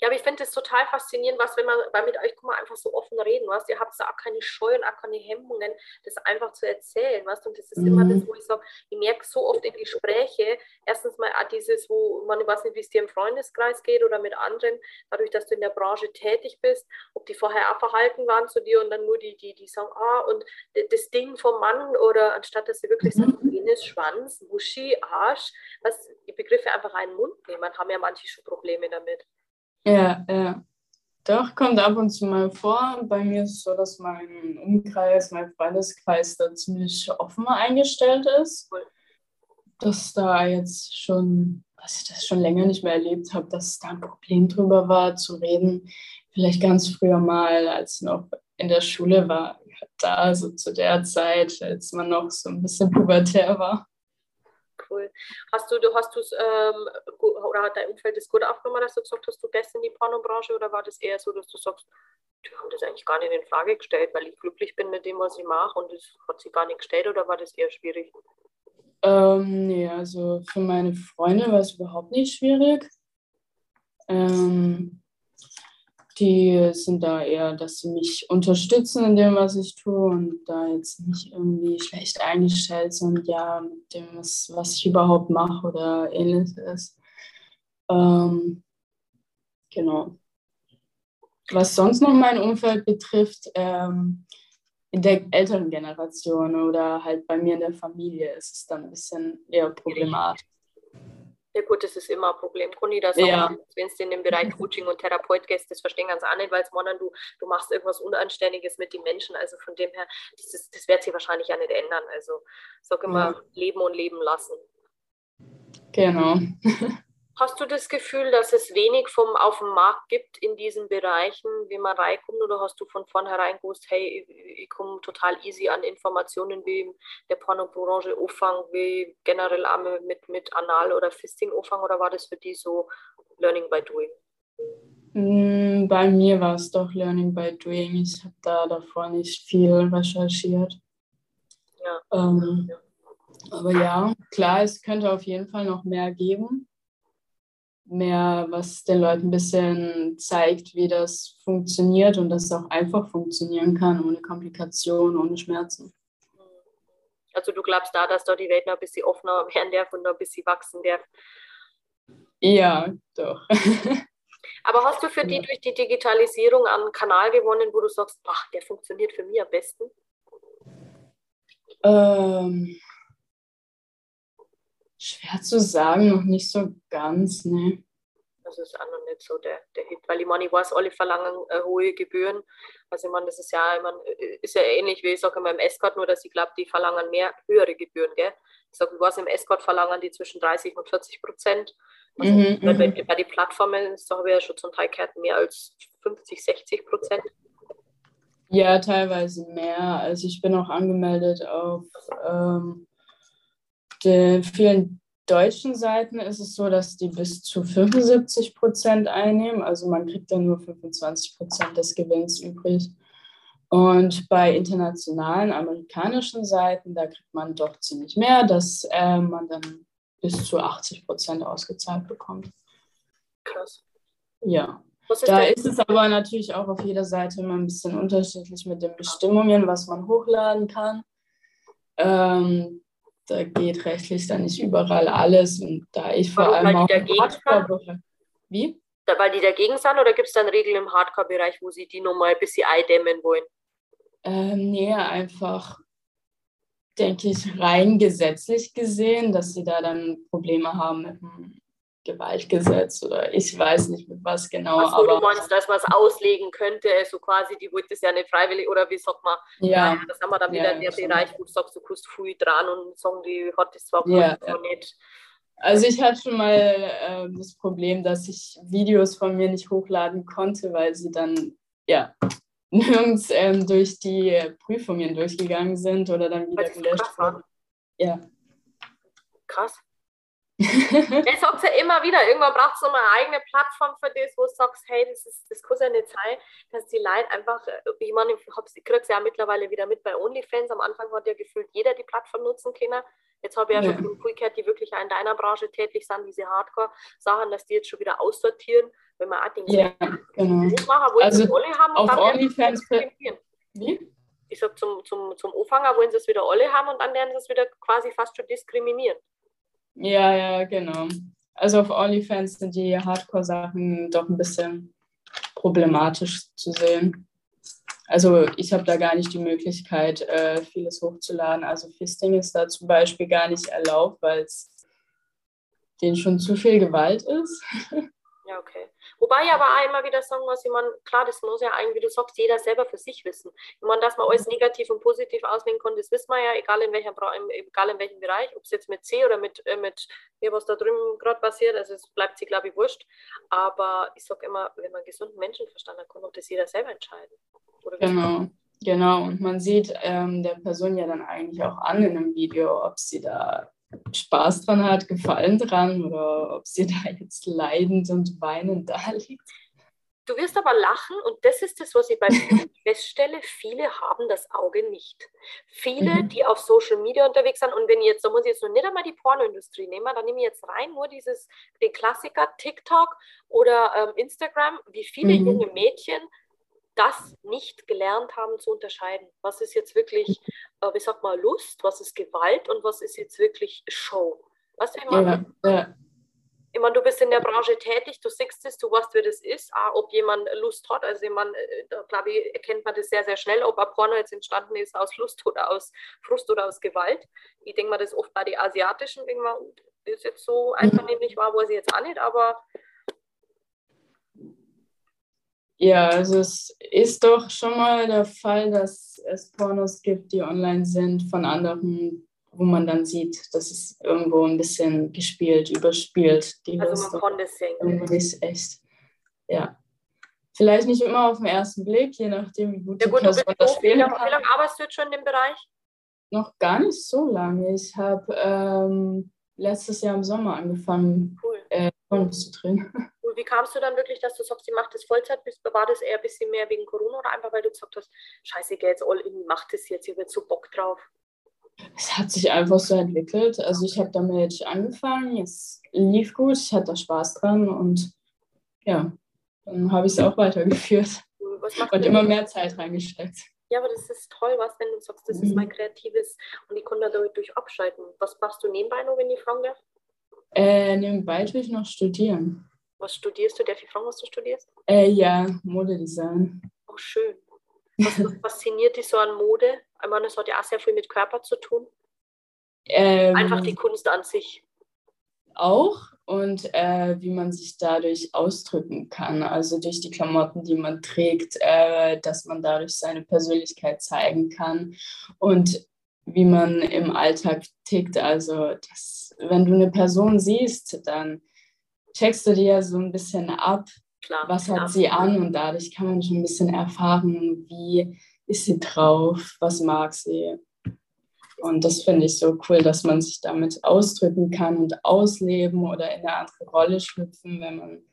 Ja, aber ich finde es total faszinierend, was, wenn man, weil mit euch kann man einfach so offen reden, was, ihr habt da auch keine Scheu und auch keine Hemmungen, das einfach zu erzählen, was, und das ist mhm. immer das, wo ich sage, ich merke so oft in Gespräche, erstens mal auch dieses, wo man, ich weiß nicht, wie es dir im Freundeskreis geht oder mit anderen, dadurch, dass du in der Branche tätig bist, ob die vorher auch verhalten waren zu dir und dann nur die, die, die sagen, ah, und das Ding vom Mann oder anstatt, dass sie wirklich mhm. sagen, Penis, Schwanz, Muschi, Arsch, was, die Begriffe einfach einen Mund nehmen, haben ja manche schon Probleme damit. Ja, ja. Doch, kommt ab und zu mal vor. Bei mir ist es so, dass mein Umkreis, mein Freundeskreis da ziemlich offen eingestellt ist. Dass da jetzt schon, dass ich das schon länger nicht mehr erlebt habe, dass da ein Problem drüber war, zu reden. Vielleicht ganz früher mal, als noch in der Schule war, da, so zu der Zeit, als man noch so ein bisschen pubertär war cool. Hast du, du hast du es, ähm, oder hat dein Umfeld das gut aufgenommen, dass du gesagt hast, du gehst in die Pornobranche oder war das eher so, dass du sagst, die haben das eigentlich gar nicht in Frage gestellt, weil ich glücklich bin mit dem, was ich mache und das hat sie gar nicht gestellt oder war das eher schwierig? Ähm, nee, also für meine Freunde war es überhaupt nicht schwierig. Ähm, die sind da eher, dass sie mich unterstützen in dem, was ich tue und da jetzt nicht irgendwie schlecht eingestellt sind, ja, mit dem, was, was ich überhaupt mache oder ähnliches. Ähm, genau. Was sonst noch mein Umfeld betrifft, ähm, in der älteren Generation oder halt bei mir in der Familie ist es dann ein bisschen eher problematisch. Ja gut, das ist immer ein Problem. Conny, das ja. wenn du in den Bereich Coaching und Therapeut gehst, das verstehen ganz auch nicht, weil es meinen, du, du machst irgendwas Unanständiges mit den Menschen. Also von dem her, das, ist, das wird sich wahrscheinlich auch nicht ändern. Also sag immer, ja. leben und leben lassen. Genau. Hast du das Gefühl, dass es wenig vom auf dem Markt gibt in diesen Bereichen, wie man reinkommt, oder hast du von vornherein gewusst, hey, ich, komme total easy an Informationen wie der Pornobranche Auffang, wie generell auch mit, mit Anal- oder Fisting Auffang, oder war das für die so Learning by Doing? Mm, bei mir war es doch Learning by Doing. Ich habe da davor nicht viel recherchiert. Ja. Ähm, ja. Aber ja, klar, es könnte auf jeden Fall noch mehr geben mehr, was den Leuten ein bisschen zeigt, wie das funktioniert und dass es auch einfach funktionieren kann, ohne Komplikationen, ohne Schmerzen. Also du glaubst da, dass da die Welt noch ein bisschen offener werden darf und noch ein bisschen wachsen darf? Ja, doch. Aber hast du für die durch die Digitalisierung einen Kanal gewonnen, wo du sagst, ach, der funktioniert für mich am besten? Ähm, Schwer zu sagen, noch nicht so ganz, ne. Das ist auch noch nicht so der, der Hit, weil ich meine, ich weiß, alle verlangen äh, hohe Gebühren. Also ich meine, das ist ja, ich meine, ist ja ähnlich wie ich sage immer im Escort, nur dass ich glaube, die verlangen mehr höhere Gebühren, gell? Ich sage, ich weiß, im Escort verlangen die zwischen 30 und 40 Prozent. Also mhm, bei, mhm. bei den Plattformen ist habe ich ja schon zum Teil gehört, mehr als 50, 60 Prozent. Ja, teilweise mehr. Also ich bin auch angemeldet auf ähm, den vielen deutschen Seiten ist es so, dass die bis zu 75 Prozent einnehmen. Also man kriegt dann nur 25 Prozent des Gewinns übrig. Und bei internationalen amerikanischen Seiten, da kriegt man doch ziemlich mehr, dass äh, man dann bis zu 80 Prozent ausgezahlt bekommt. Krass. Ja. Ist da ist es aber natürlich auch auf jeder Seite immer ein bisschen unterschiedlich mit den Bestimmungen, was man hochladen kann. Ähm, da geht rechtlich dann nicht überall alles. Und da ich vor Warum, allem auch im Hardcore-Bereich. Wie? Da, weil die dagegen sind oder gibt es dann Regeln im Hardcore-Bereich, wo sie die nochmal ein bisschen eindämmen wollen? Ähm, nee, einfach, denke ich, rein gesetzlich gesehen, dass sie da dann Probleme haben mit dem Gewaltgesetz oder ich weiß nicht mit was genau. Ach so, aber du meinst, dass man es auslegen könnte, so quasi, die wollte es ja nicht freiwillig oder wie sagt man, ja, ja das haben wir dann wieder ja, der Bereich, wo du sagst, du kannst viel dran und sagen, die hat das zwar ja, ja. nicht. Also ich hatte schon mal äh, das Problem, dass ich Videos von mir nicht hochladen konnte, weil sie dann ja nirgends ähm, durch die Prüfungen durchgegangen sind oder dann wieder gelöscht wurden. Ja. Krass ich sag's ja immer wieder, irgendwann braucht es nochmal eine eigene Plattform für das, wo du sagst, hey, das, ist, das kann ja nicht sein, dass die Leute einfach, äh, ich meine, ich kriege es ja mittlerweile wieder mit bei OnlyFans, am Anfang hat ja gefühlt jeder die Plattform nutzen können. Jetzt habe ich ja, ja. schon viel gehört, die wirklich auch in deiner Branche tätig sind, diese Hardcore-Sachen, dass die jetzt schon wieder aussortieren, wenn man auch den ja, genau. machen, wo also alle haben auf OnlyFans Wie? Ich sag zum, zum, zum Anfang wollen sie es wieder alle haben und dann werden sie es wieder quasi fast schon diskriminieren. Ja, ja, genau. Also auf OnlyFans sind die Hardcore-Sachen doch ein bisschen problematisch zu sehen. Also ich habe da gar nicht die Möglichkeit, äh, vieles hochzuladen. Also Fisting ist da zum Beispiel gar nicht erlaubt, weil es denen schon zu viel Gewalt ist. Ja, okay. Wobei ich aber auch immer wieder sagen muss, ich meine, klar, das muss ja eigentlich, wie du sagst, jeder selber für sich wissen. Ich meine, dass man alles negativ und positiv auslegen kann, das wissen wir ja, egal in, welcher, egal in welchem Bereich, ob es jetzt mit C oder mit, äh, mit ja, was da drüben gerade passiert, also es bleibt sich, glaube ich, wurscht. Aber ich sage immer, wenn man gesunden Menschenverstand hat, kann auch das jeder selber entscheiden. genau. Genau, und man sieht ähm, der Person ja dann eigentlich auch an in einem Video, ob sie da Spaß dran hat, Gefallen dran oder ob sie da jetzt leidend und weinend da liegt. Du wirst aber lachen und das ist das, was ich bei mir feststelle. Viele haben das Auge nicht. Viele, mhm. die auf Social Media unterwegs sind und wenn jetzt, da muss ich jetzt noch nicht einmal die Pornoindustrie nehmen, dann nehme ich jetzt rein nur dieses, den Klassiker TikTok oder ähm, Instagram, wie viele mhm. junge Mädchen das nicht gelernt haben zu unterscheiden. Was ist jetzt wirklich, äh, wie sagt man, Lust, was ist Gewalt und was ist jetzt wirklich Show? Weißt du, ich meine? Ja, ja. Ich meine, du bist in der Branche tätig, du siehst es, du weißt, wie das ist, auch ob jemand Lust hat. Also, ich meine, äh, da glaube ich, erkennt man das sehr, sehr schnell, ob ein Porno jetzt entstanden ist aus Lust oder aus Frust oder aus Gewalt. Ich denke mal, das ist oft bei den Asiatischen irgendwann, ist jetzt so einvernehmlich war, weiß ich jetzt auch nicht, aber ja, also es ist doch schon mal der Fall, dass es Pornos gibt, die online sind von anderen, wo man dann sieht, dass es irgendwo ein bisschen gespielt, überspielt. Die also man konnte es sehen. Echt, ja. Vielleicht nicht immer auf den ersten Blick, je nachdem, wie gut, ja, gut die Person das kann. Wie lange arbeitest du jetzt schon in dem Bereich? Noch gar nicht so lange. Ich habe ähm, letztes Jahr im Sommer angefangen, cool. äh, Pornos zu drehen. wie kamst du dann wirklich, dass du sagst, ich mache das Vollzeit? War das eher ein bisschen mehr wegen Corona oder einfach, weil du gesagt hast, scheiße, geh jetzt all in, mach das jetzt, ich habe so Bock drauf? Es hat sich einfach so entwickelt. Also ich habe damit angefangen, es lief gut, ich hatte Spaß dran und ja, dann habe ich es auch weitergeführt und immer mehr Zeit reingesteckt. Ja, aber das ist toll, was, wenn du sagst, das mhm. ist mein kreatives und ich kann da dadurch abschalten. Was machst du nebenbei noch, wenn ich fragen darf? Äh, nebenbei tue ich noch studieren. Was studierst du? Darf ich fragen, was du studierst? Äh, ja, Modedesign. Oh, schön. Was fasziniert dich so an Mode? Ich meine, es hat ja auch sehr viel mit Körper zu tun. Ähm, Einfach die Kunst an sich. Auch und äh, wie man sich dadurch ausdrücken kann. Also durch die Klamotten, die man trägt, äh, dass man dadurch seine Persönlichkeit zeigen kann und wie man im Alltag tickt. Also, dass, wenn du eine Person siehst, dann checkst du dir so ein bisschen ab, klar, was klar. hat sie an und dadurch kann man schon ein bisschen erfahren, wie ist sie drauf, was mag sie. Und das finde ich so cool, dass man sich damit ausdrücken kann und ausleben oder in eine andere Rolle schlüpfen, wenn man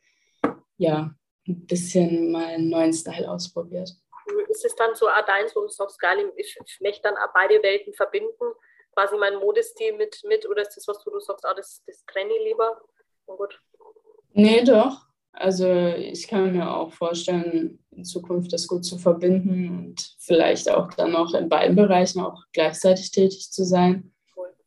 ja ein bisschen mal einen neuen Style ausprobiert. Ist es dann so auch deins, wo du sagst, geil, ich, ich möchte dann auch beide Welten verbinden, quasi mein Modestil mit, mit oder ist das, was du, du sagst, ah, das, das trenne ich lieber? Und gut. Nee, doch. Also ich kann mir auch vorstellen, in Zukunft das gut zu verbinden und vielleicht auch dann noch in beiden Bereichen auch gleichzeitig tätig zu sein.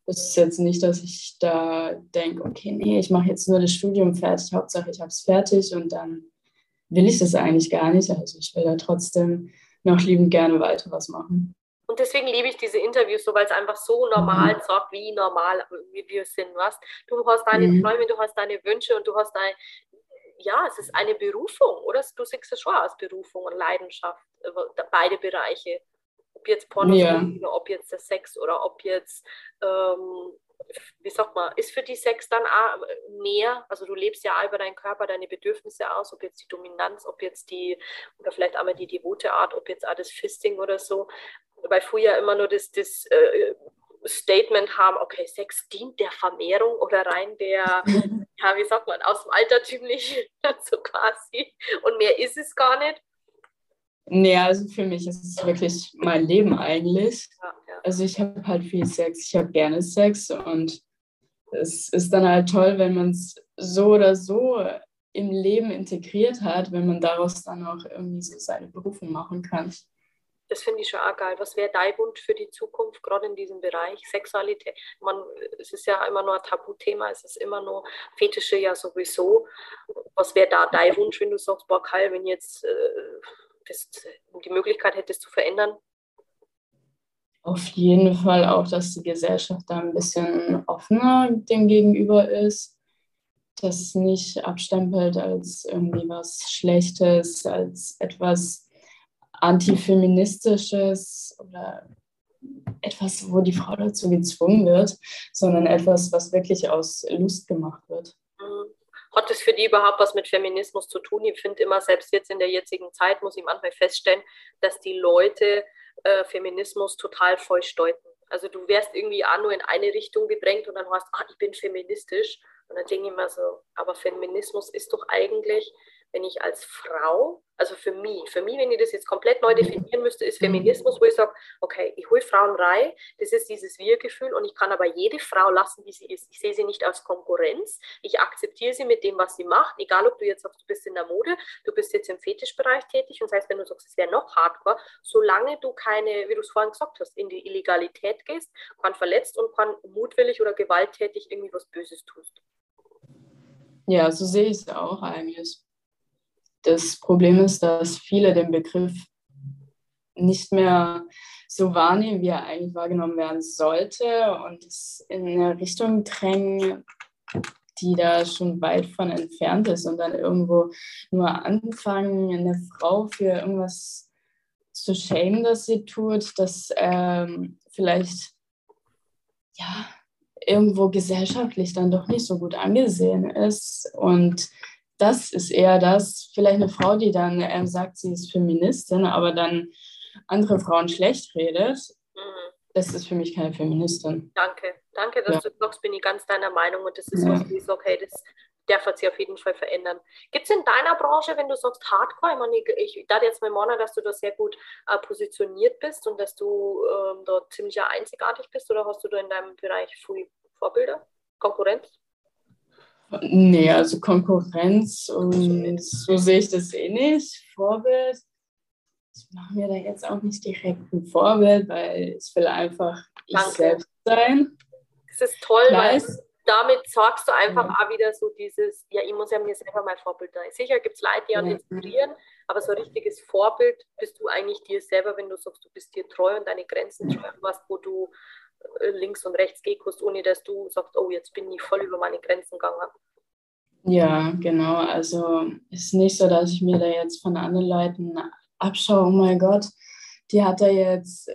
Es ist jetzt nicht, dass ich da denke, okay, nee, ich mache jetzt nur das Studium fertig, Hauptsache ich habe es fertig und dann will ich das eigentlich gar nicht. Also ich will da trotzdem noch liebend gerne weiter was machen. Und deswegen liebe ich diese Interviews so, weil es einfach so normal mhm. sagt, wie normal wir sind. Was? Du hast deine mhm. Träume, du hast deine Wünsche und du hast dein, ja, es ist eine Berufung, oder? Du siehst es schon als Berufung und Leidenschaft, beide Bereiche. Ob jetzt Porno, ja. ob jetzt der Sex oder ob jetzt ähm, wie sagt man, ist für die Sex dann auch mehr, also du lebst ja auch über deinen Körper, deine Bedürfnisse aus, ob jetzt die Dominanz, ob jetzt die, oder vielleicht einmal die devote Art, ob jetzt auch das Fisting oder so, weil früher immer nur das, das äh, Statement haben, okay, Sex dient der Vermehrung oder rein der, ja, wie sagt man, aus dem Altertümlichen, so quasi, und mehr ist es gar nicht. Nee, also für mich ist es wirklich mein Leben eigentlich. Ja, ja. Also ich habe halt viel Sex, ich habe gerne Sex und es ist dann halt toll, wenn man es so oder so im Leben integriert hat, wenn man daraus dann auch irgendwie so seine Berufung machen kann. Das finde ich schon auch geil. Was wäre dein Wunsch für die Zukunft, gerade in diesem Bereich Sexualität? Man, es ist ja immer nur ein Tabuthema, es ist immer nur Fetische ja sowieso. Was wäre da dein Wunsch, wenn du sagst, boah, Kai, wenn jetzt äh, das, die Möglichkeit hättest zu verändern? Auf jeden Fall auch, dass die Gesellschaft da ein bisschen offener dem gegenüber ist, dass es nicht abstempelt als irgendwie was Schlechtes, als etwas antifeministisches oder etwas, wo die Frau dazu gezwungen wird, sondern etwas, was wirklich aus Lust gemacht wird. Hat es für die überhaupt was mit Feminismus zu tun? Ich finde immer, selbst jetzt in der jetzigen Zeit muss ich manchmal feststellen, dass die Leute äh, Feminismus total falsch deuten. Also du wärst irgendwie auch nur in eine Richtung gedrängt und dann hast, ah, ich bin feministisch. Und dann denke ich mir so, aber Feminismus ist doch eigentlich wenn ich als Frau, also für mich, für mich, wenn ich das jetzt komplett neu definieren müsste, ist Feminismus, wo ich sage, okay, ich hole Frauen rein, das ist dieses Wir-Gefühl und ich kann aber jede Frau lassen, wie sie ist. Ich sehe sie nicht als Konkurrenz, ich akzeptiere sie mit dem, was sie macht, egal ob du jetzt sagst, du bist in der Mode, du bist jetzt im Fetischbereich tätig und das heißt, wenn du sagst, es wäre noch hardcore, solange du keine, wie du es vorhin gesagt hast, in die Illegalität gehst, kann verletzt und kann mutwillig oder gewalttätig irgendwie was Böses tust. Ja, so sehe ich es auch eigentlich. Das Problem ist, dass viele den Begriff nicht mehr so wahrnehmen, wie er eigentlich wahrgenommen werden sollte und es in eine Richtung drängen, die da schon weit von entfernt ist und dann irgendwo nur anfangen, eine Frau für irgendwas zu schämen, das sie tut, das ähm, vielleicht ja irgendwo gesellschaftlich dann doch nicht so gut angesehen ist und das ist eher das, vielleicht eine Frau, die dann ähm, sagt, sie ist Feministin, aber dann andere Frauen schlecht redet. Mhm. Das ist für mich keine Feministin. Danke, danke, dass ja. du sagst, bin ich ganz deiner Meinung und das ist ja. was, wie ich okay, das darf sich auf jeden Fall verändern. Gibt es in deiner Branche, wenn du sagst Hardcore, ich, meine, ich, ich dachte jetzt mal morgen, dass du da sehr gut äh, positioniert bist und dass du ähm, da ziemlich einzigartig bist oder hast du da in deinem Bereich viele Vorbilder, Konkurrenz? Nee, also Konkurrenz und so sehe ich das eh nicht. Vorbild. Ich mache mir da jetzt auch nicht direkt ein Vorbild, weil ich will einfach Danke. ich selbst sein. Das ist toll, Klar weil damit sorgst du einfach ja. auch wieder so dieses, ja, ich muss ja mir selber mein Vorbild sein. Sicher gibt es Leute, die an ja. inspirieren, aber so ein richtiges Vorbild bist du eigentlich dir selber, wenn du sagst, du bist dir treu und deine Grenzen treu was, wo du links und rechts gehen kannst, ohne dass du sagst, oh, jetzt bin ich voll über meine Grenzen gegangen. Ja, genau. Also ist nicht so, dass ich mir da jetzt von anderen Leuten abschaue, oh mein Gott, die hat da jetzt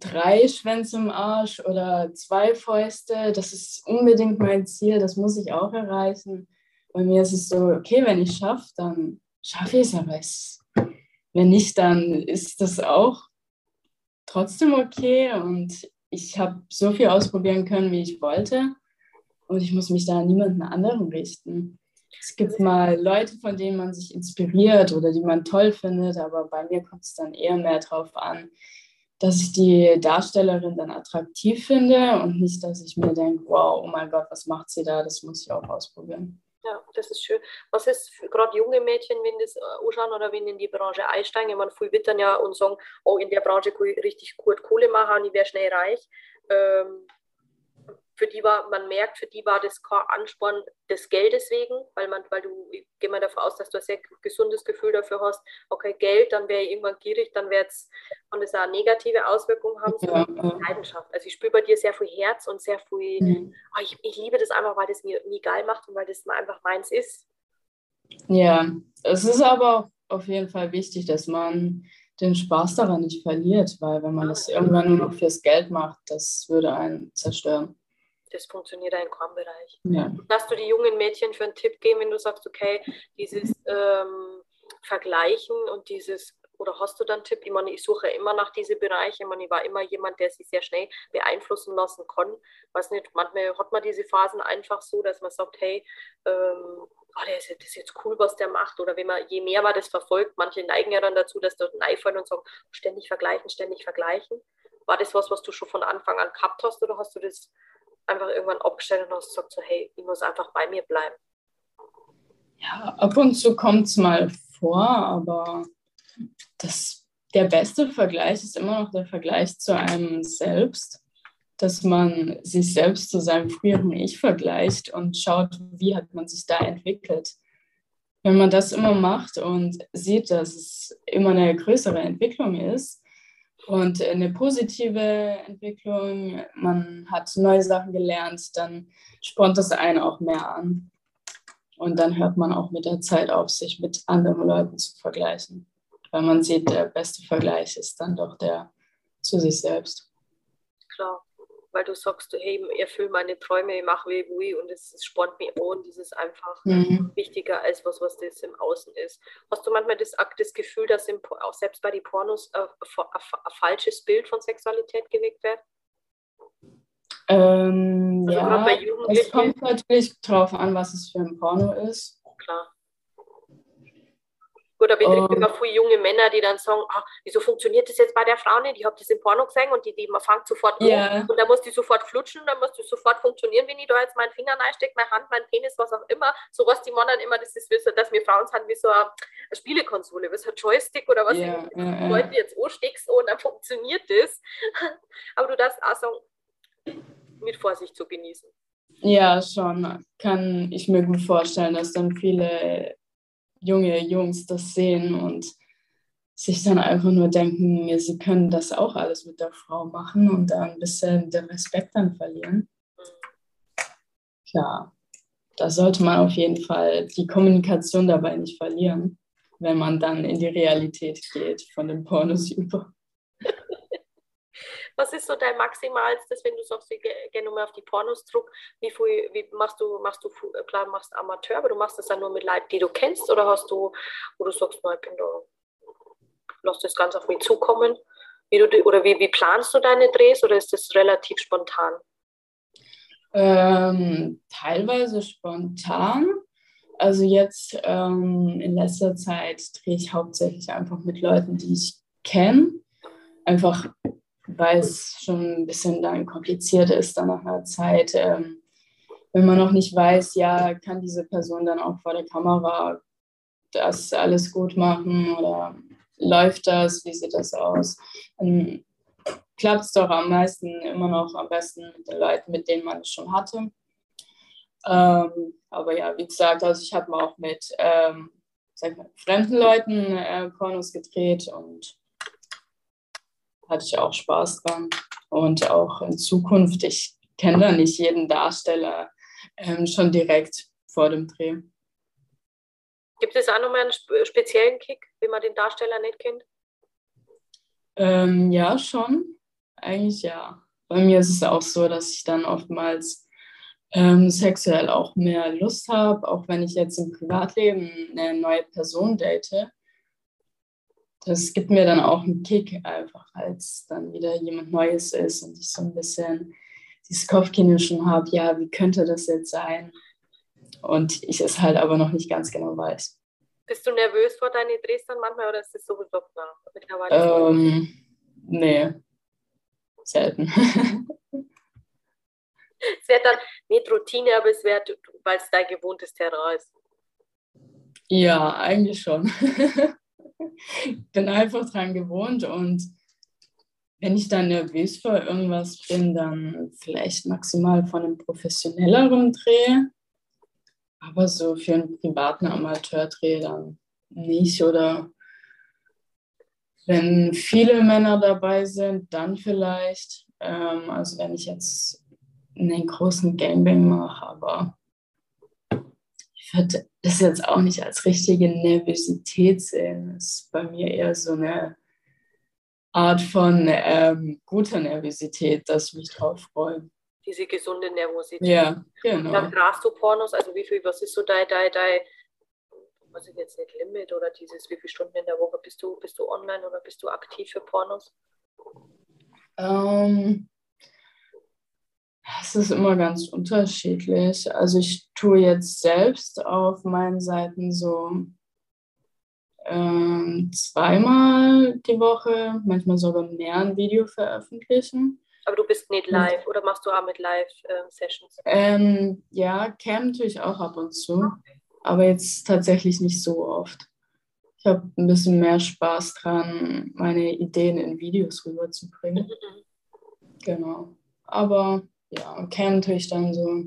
drei Schwänze im Arsch oder zwei Fäuste. Das ist unbedingt mein Ziel, das muss ich auch erreichen. Bei mir ist es so, okay, wenn ich schaffe, dann schaffe ich es, aber ich, wenn nicht, dann ist das auch trotzdem okay. Und ich habe so viel ausprobieren können, wie ich wollte. Und ich muss mich da an niemanden anderen richten. Es gibt mal Leute, von denen man sich inspiriert oder die man toll findet, aber bei mir kommt es dann eher mehr darauf an, dass ich die Darstellerin dann attraktiv finde und nicht, dass ich mir denke, wow, oh mein Gott, was macht sie da? Das muss ich auch ausprobieren. Ja, das ist schön. Was ist gerade junge Mädchen, wenn das äh, anschauen oder wenn in die Branche einsteigen? Meine, viele wittern ja und sagen, oh, in der Branche kann ich richtig gut Kohle machen ich wäre schnell reich. Ähm, für die war, man merkt, für die war das kein Ansporn des Geldes wegen, weil man, weil du, ich gehe mal davon aus, dass du ein sehr gesundes Gefühl dafür hast, okay, Geld, dann wäre ich irgendwann gierig, dann wäre es, kann es auch negative Auswirkungen haben, ja, ja. Leidenschaft. Also ich spüre bei dir sehr viel Herz und sehr viel, mhm. oh, ich, ich liebe das einfach, weil das mir nie geil macht und weil das einfach meins ist. Ja, es ist aber auf jeden Fall wichtig, dass man den Spaß daran nicht verliert, weil wenn man das irgendwann nur noch fürs Geld macht, das würde einen zerstören das funktioniert auch im Kammbereich. Ja. Dass du die jungen Mädchen für einen Tipp geben, wenn du sagst, okay, dieses ähm, Vergleichen und dieses, oder hast du dann einen Tipp? Ich meine, ich suche immer nach diesen Bereichen. Ich meine, ich war immer jemand, der sich sehr schnell beeinflussen lassen kann. Weiß nicht, manchmal hat man diese Phasen einfach so, dass man sagt, hey, ähm, oh, das ist jetzt cool, was der macht. Oder wenn man, je mehr man das verfolgt, manche neigen ja dann dazu, dass dort einfallen und sagen, ständig vergleichen, ständig vergleichen. War das was, was du schon von Anfang an gehabt hast oder hast du das einfach irgendwann abgestellt und hast gesagt, so, hey, ich muss einfach bei mir bleiben? Ja, ab und zu kommt es mal vor, aber das, der beste Vergleich ist immer noch der Vergleich zu einem selbst, dass man sich selbst zu seinem früheren Ich vergleicht und schaut, wie hat man sich da entwickelt. Wenn man das immer macht und sieht, dass es immer eine größere Entwicklung ist, und eine positive Entwicklung, man hat neue Sachen gelernt, dann spornt das einen auch mehr an. Und dann hört man auch mit der Zeit auf, sich mit anderen Leuten zu vergleichen. Weil man sieht, der beste Vergleich ist dann doch der zu sich selbst. Klar weil du sagst, hey, ich erfülle meine Träume, ich mache wie ich und es, es spornt mich an und das ist einfach mhm. wichtiger als was, was das im Außen ist. Hast du manchmal das, das Gefühl, dass im, auch selbst bei den Pornos ein, ein, falsches Bild von Sexualität geweckt wird? Ähm, also ja, es kommt natürlich darauf an, was es für ein Porno ist. Oder betrifft um, immer viele junge Männer, die dann sagen, ah, wieso funktioniert das jetzt bei der Frau nicht? Ich habe das im Porno gesehen und die, die man fängt sofort yeah. an und dann muss die sofort flutschen, dann muss die sofort funktionieren, wenn ich da jetzt meinen Finger reinstecke, meine Hand, mein Penis, was auch immer. So was die Männer immer, das ist, so, dass wir Frauen sind wie so eine, Spielekonsole, wie so ein Joystick oder was yeah, yeah, Leute jetzt ansteckst und dann funktioniert das. Aber du darfst auch sagen, mit Vorsicht zu genießen. Ja, schon. Kann ich mir gut vorstellen, dass dann viele junge Jungs das sehen und sich dann einfach nur denken, sie können das auch alles mit der Frau machen und da ein bisschen den Respekt dann verlieren. Ja, da sollte man auf jeden Fall die Kommunikation dabei nicht verlieren, wenn man dann in die Realität geht von dem Pornos über. Was ist so dein maximalstes, wenn du sagst, ich gehe nur mal auf die Pornos zurück? Wie viel wie machst du, machst du, äh, klar, machst Amateur, aber du machst das dann nur mit Leuten, die du kennst oder hast du, wo du sagst, na, ich bin da, lass das ganz auf mich zukommen? Wie du, oder wie, wie planst du deine Drehs oder ist das relativ spontan? Ähm, teilweise spontan. Also jetzt ähm, in letzter Zeit drehe ich hauptsächlich einfach mit Leuten, die ich kenne. Einfach weil es schon ein bisschen dann kompliziert ist, dann nach einer Zeit, ähm, wenn man noch nicht weiß, ja, kann diese Person dann auch vor der Kamera das alles gut machen oder läuft das, wie sieht das aus? Dann klappt es doch am meisten immer noch am besten mit den Leuten, mit denen man es schon hatte. Ähm, aber ja, wie gesagt, also ich habe auch mit ähm, sag mal, fremden Leuten äh, Pornos gedreht und hatte ich auch Spaß dran. Und auch in Zukunft, ich kenne da nicht jeden Darsteller ähm, schon direkt vor dem Dreh. Gibt es auch nochmal einen speziellen Kick, wenn man den Darsteller nicht kennt? Ähm, ja, schon. Eigentlich ja. Bei mir ist es auch so, dass ich dann oftmals ähm, sexuell auch mehr Lust habe, auch wenn ich jetzt im Privatleben eine neue Person date das gibt mir dann auch einen Kick, einfach als dann wieder jemand Neues ist und ich so ein bisschen dieses Kopfkino schon habe, ja, wie könnte das jetzt sein? Und ich es halt aber noch nicht ganz genau weiß. Bist du nervös vor deinen Drehs dann manchmal oder ist das sowieso nach mittlerweile? Ähm, nee, selten. es wird dann nicht Routine, aber es wird, weil es dein gewohntes Terrain ist. Ja, eigentlich schon. bin einfach dran gewohnt und wenn ich dann nervös vor irgendwas bin, dann vielleicht maximal von einem professionelleren Dreh. Aber so für einen privaten Amateurdreh dann nicht. Oder wenn viele Männer dabei sind, dann vielleicht. Ähm, also wenn ich jetzt einen großen Gangbang mache, aber würde das jetzt auch nicht als richtige Nervosität sehen. Das ist bei mir eher so eine Art von ähm, guter Nervosität, dass ich mich drauf freue. Diese gesunde Nervosität. Ja, genau. Dann rast du Pornos, also wie viel, was ist so dein, dein, dein was ist jetzt nicht Limit oder dieses, wie viele Stunden in der Woche bist du, bist du online oder bist du aktiv für Pornos? Ähm, es ist immer ganz unterschiedlich. Also ich tue jetzt selbst auf meinen Seiten so ähm, zweimal die Woche, manchmal sogar mehr ein Video veröffentlichen. Aber du bist nicht live oder machst du auch mit Live-Sessions? Ähm, ja, Cam tue ich auch ab und zu, aber jetzt tatsächlich nicht so oft. Ich habe ein bisschen mehr Spaß dran, meine Ideen in Videos rüberzubringen. Mhm. Genau. Aber ja, dann so.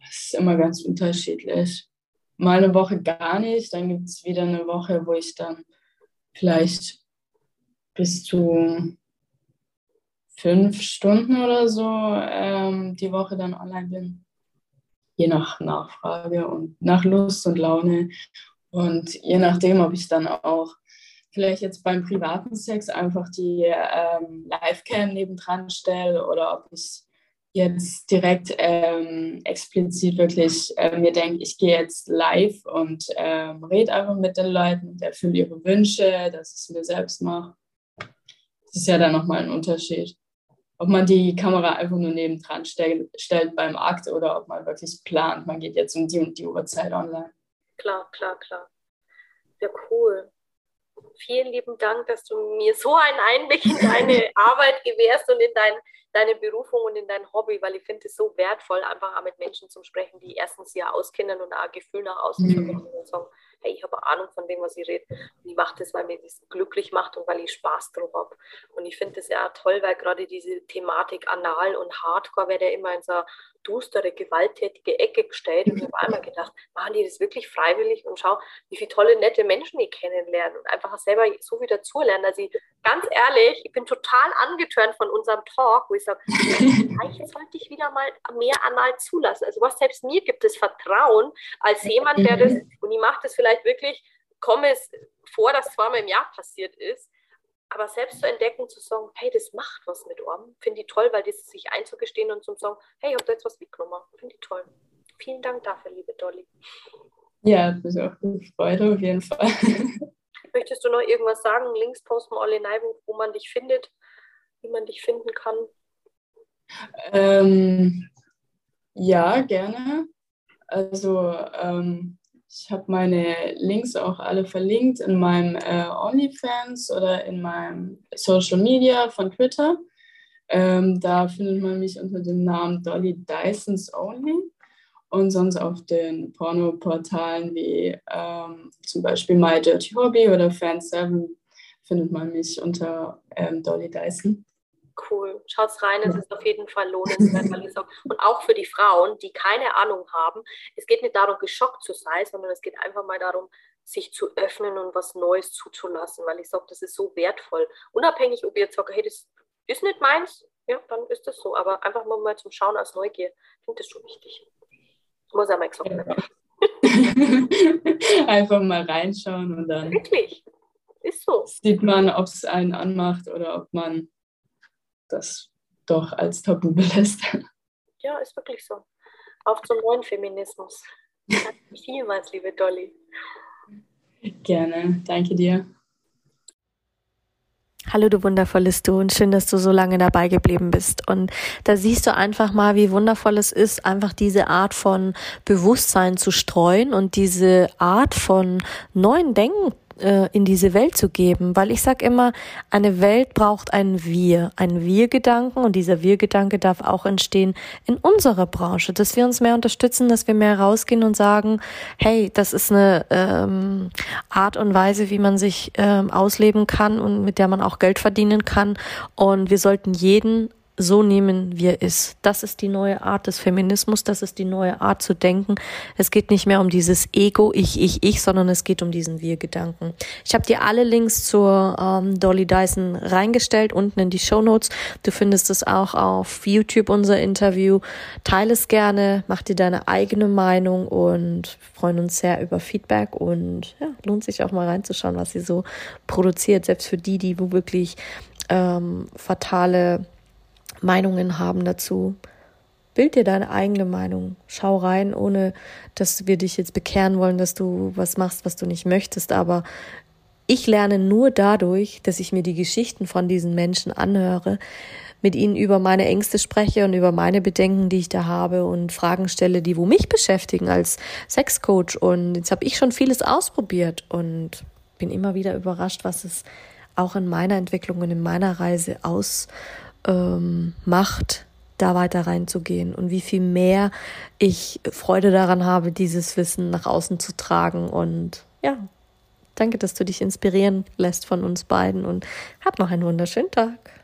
Das ist immer ganz unterschiedlich mal eine Woche gar nicht, dann gibt es wieder eine Woche, wo ich dann vielleicht bis zu fünf Stunden oder so ähm, die Woche dann online bin. Je nach Nachfrage und nach Lust und Laune. Und je nachdem, ob ich dann auch vielleicht jetzt beim privaten Sex einfach die ähm, Livecam nebendran stelle oder ob ich jetzt direkt ähm, explizit wirklich äh, mir denke, ich gehe jetzt live und ähm, rede einfach mit den Leuten und erfülle ihre Wünsche, dass ich es mir selbst mache. Das ist ja dann nochmal ein Unterschied. Ob man die Kamera einfach nur nebendran stell, stellt beim Akt oder ob man wirklich plant, man geht jetzt um die und die Uhrzeit online. Klar, klar, klar. Ja, cool. Vielen lieben Dank, dass du mir so einen Einblick in deine Arbeit gewährst und in dein deine Berufung und in dein Hobby, weil ich finde es so wertvoll, einfach auch mit Menschen zu sprechen, die erstens ja auskennen und auch ein Gefühl nach außen mhm. vermitteln und sagen, hey, ich habe Ahnung von dem, was ich rede. Und ich mache das, weil mir das glücklich macht und weil ich Spaß drauf habe. Und ich finde das ja toll, weil gerade diese Thematik Anal und Hardcore wird ja immer in so eine düstere, gewalttätige Ecke gestellt. Und ich habe einmal gedacht, machen die das wirklich freiwillig und schau, wie viele tolle, nette Menschen die kennenlernen und einfach selber so viel dazulernen. Also ich, ganz ehrlich, ich bin total angetörnt von unserem Talk, wo ich sage, vielleicht sollte ich wieder mal mehr Anal zulassen. Also was selbst mir gibt es Vertrauen als jemand, der das, mhm. und ich mache das vielleicht wirklich, komme es vor, dass zweimal im Jahr passiert ist, aber selbst zu entdecken, zu sagen, hey, das macht was mit Orm, finde ich toll, weil das sich einzugestehen und zu sagen, hey, ich habe da jetzt was mitgenommen, finde ich toll. Vielen Dank dafür, liebe Dolly. Ja, das ist auch gefreut, auf jeden Fall. Möchtest du noch irgendwas sagen? Links posten wir alle rein, wo man dich findet, wie man dich finden kann. Ähm, ja, gerne. Also ähm, ich habe meine Links auch alle verlinkt in meinem äh, OnlyFans oder in meinem Social Media von Twitter. Ähm, da findet man mich unter dem Namen Dolly Dysons Only und sonst auf den Pornoportalen wie ähm, zum Beispiel My Dirty Hobby oder Fan7 findet man mich unter ähm, Dolly Dyson cool. Schaut's rein, es ist auf jeden Fall lohnenswert. und auch für die Frauen, die keine Ahnung haben, es geht nicht darum, geschockt zu sein, sondern es geht einfach mal darum, sich zu öffnen und was Neues zuzulassen, weil ich sage, das ist so wertvoll. Unabhängig, ob ihr jetzt sagt, hey, das ist nicht meins, ja, dann ist das so. Aber einfach mal, mal zum Schauen als Neugier, ich finde das schon wichtig. Muss ja mal gesagt werden. einfach mal reinschauen und dann. Wirklich. Ist so. Sieht man, ob es einen anmacht oder ob man das doch als Tabu belässt. Ja, ist wirklich so. Auf zum neuen Feminismus. Danke vielmals, liebe Dolly. Gerne, danke dir. Hallo du wundervolles Du und schön, dass du so lange dabei geblieben bist. Und da siehst du einfach mal, wie wundervoll es ist, einfach diese Art von Bewusstsein zu streuen und diese Art von neuen Denken äh, in diese Welt zu geben, weil ich sag immer, eine Welt braucht ein Wir, ein Wir-Gedanken und dieser Wir-Gedanke darf auch entstehen in unserer Branche, dass wir uns mehr unterstützen, dass wir mehr rausgehen und sagen, hey, das ist eine ähm, Art und Weise, wie man sich ähm, ausleben kann und mit der man auch Geld verdienen kann. Und wir sollten jeden so nehmen, wie er ist. Das ist die neue Art des Feminismus, das ist die neue Art zu denken. Es geht nicht mehr um dieses Ego, ich, ich, ich, sondern es geht um diesen Wir-Gedanken. Ich habe dir alle Links zur ähm, Dolly Dyson reingestellt, unten in die Show Notes. Du findest es auch auf YouTube, unser Interview. Teile es gerne, mach dir deine eigene Meinung und freuen uns sehr über Feedback und ja, lohnt sich auch mal reinzuschauen, was sie so produziert, selbst für die, die wo wirklich ähm, fatale Meinungen haben dazu. Bild dir deine eigene Meinung. Schau rein, ohne dass wir dich jetzt bekehren wollen, dass du was machst, was du nicht möchtest. Aber ich lerne nur dadurch, dass ich mir die Geschichten von diesen Menschen anhöre, mit ihnen über meine Ängste spreche und über meine Bedenken, die ich da habe und Fragen stelle, die wo mich beschäftigen als Sexcoach. Und jetzt habe ich schon vieles ausprobiert und bin immer wieder überrascht, was es auch in meiner Entwicklung und in meiner Reise aus ähm, macht, da weiter reinzugehen und wie viel mehr ich Freude daran habe, dieses Wissen nach außen zu tragen. Und ja, danke, dass du dich inspirieren lässt von uns beiden und hab noch einen wunderschönen Tag.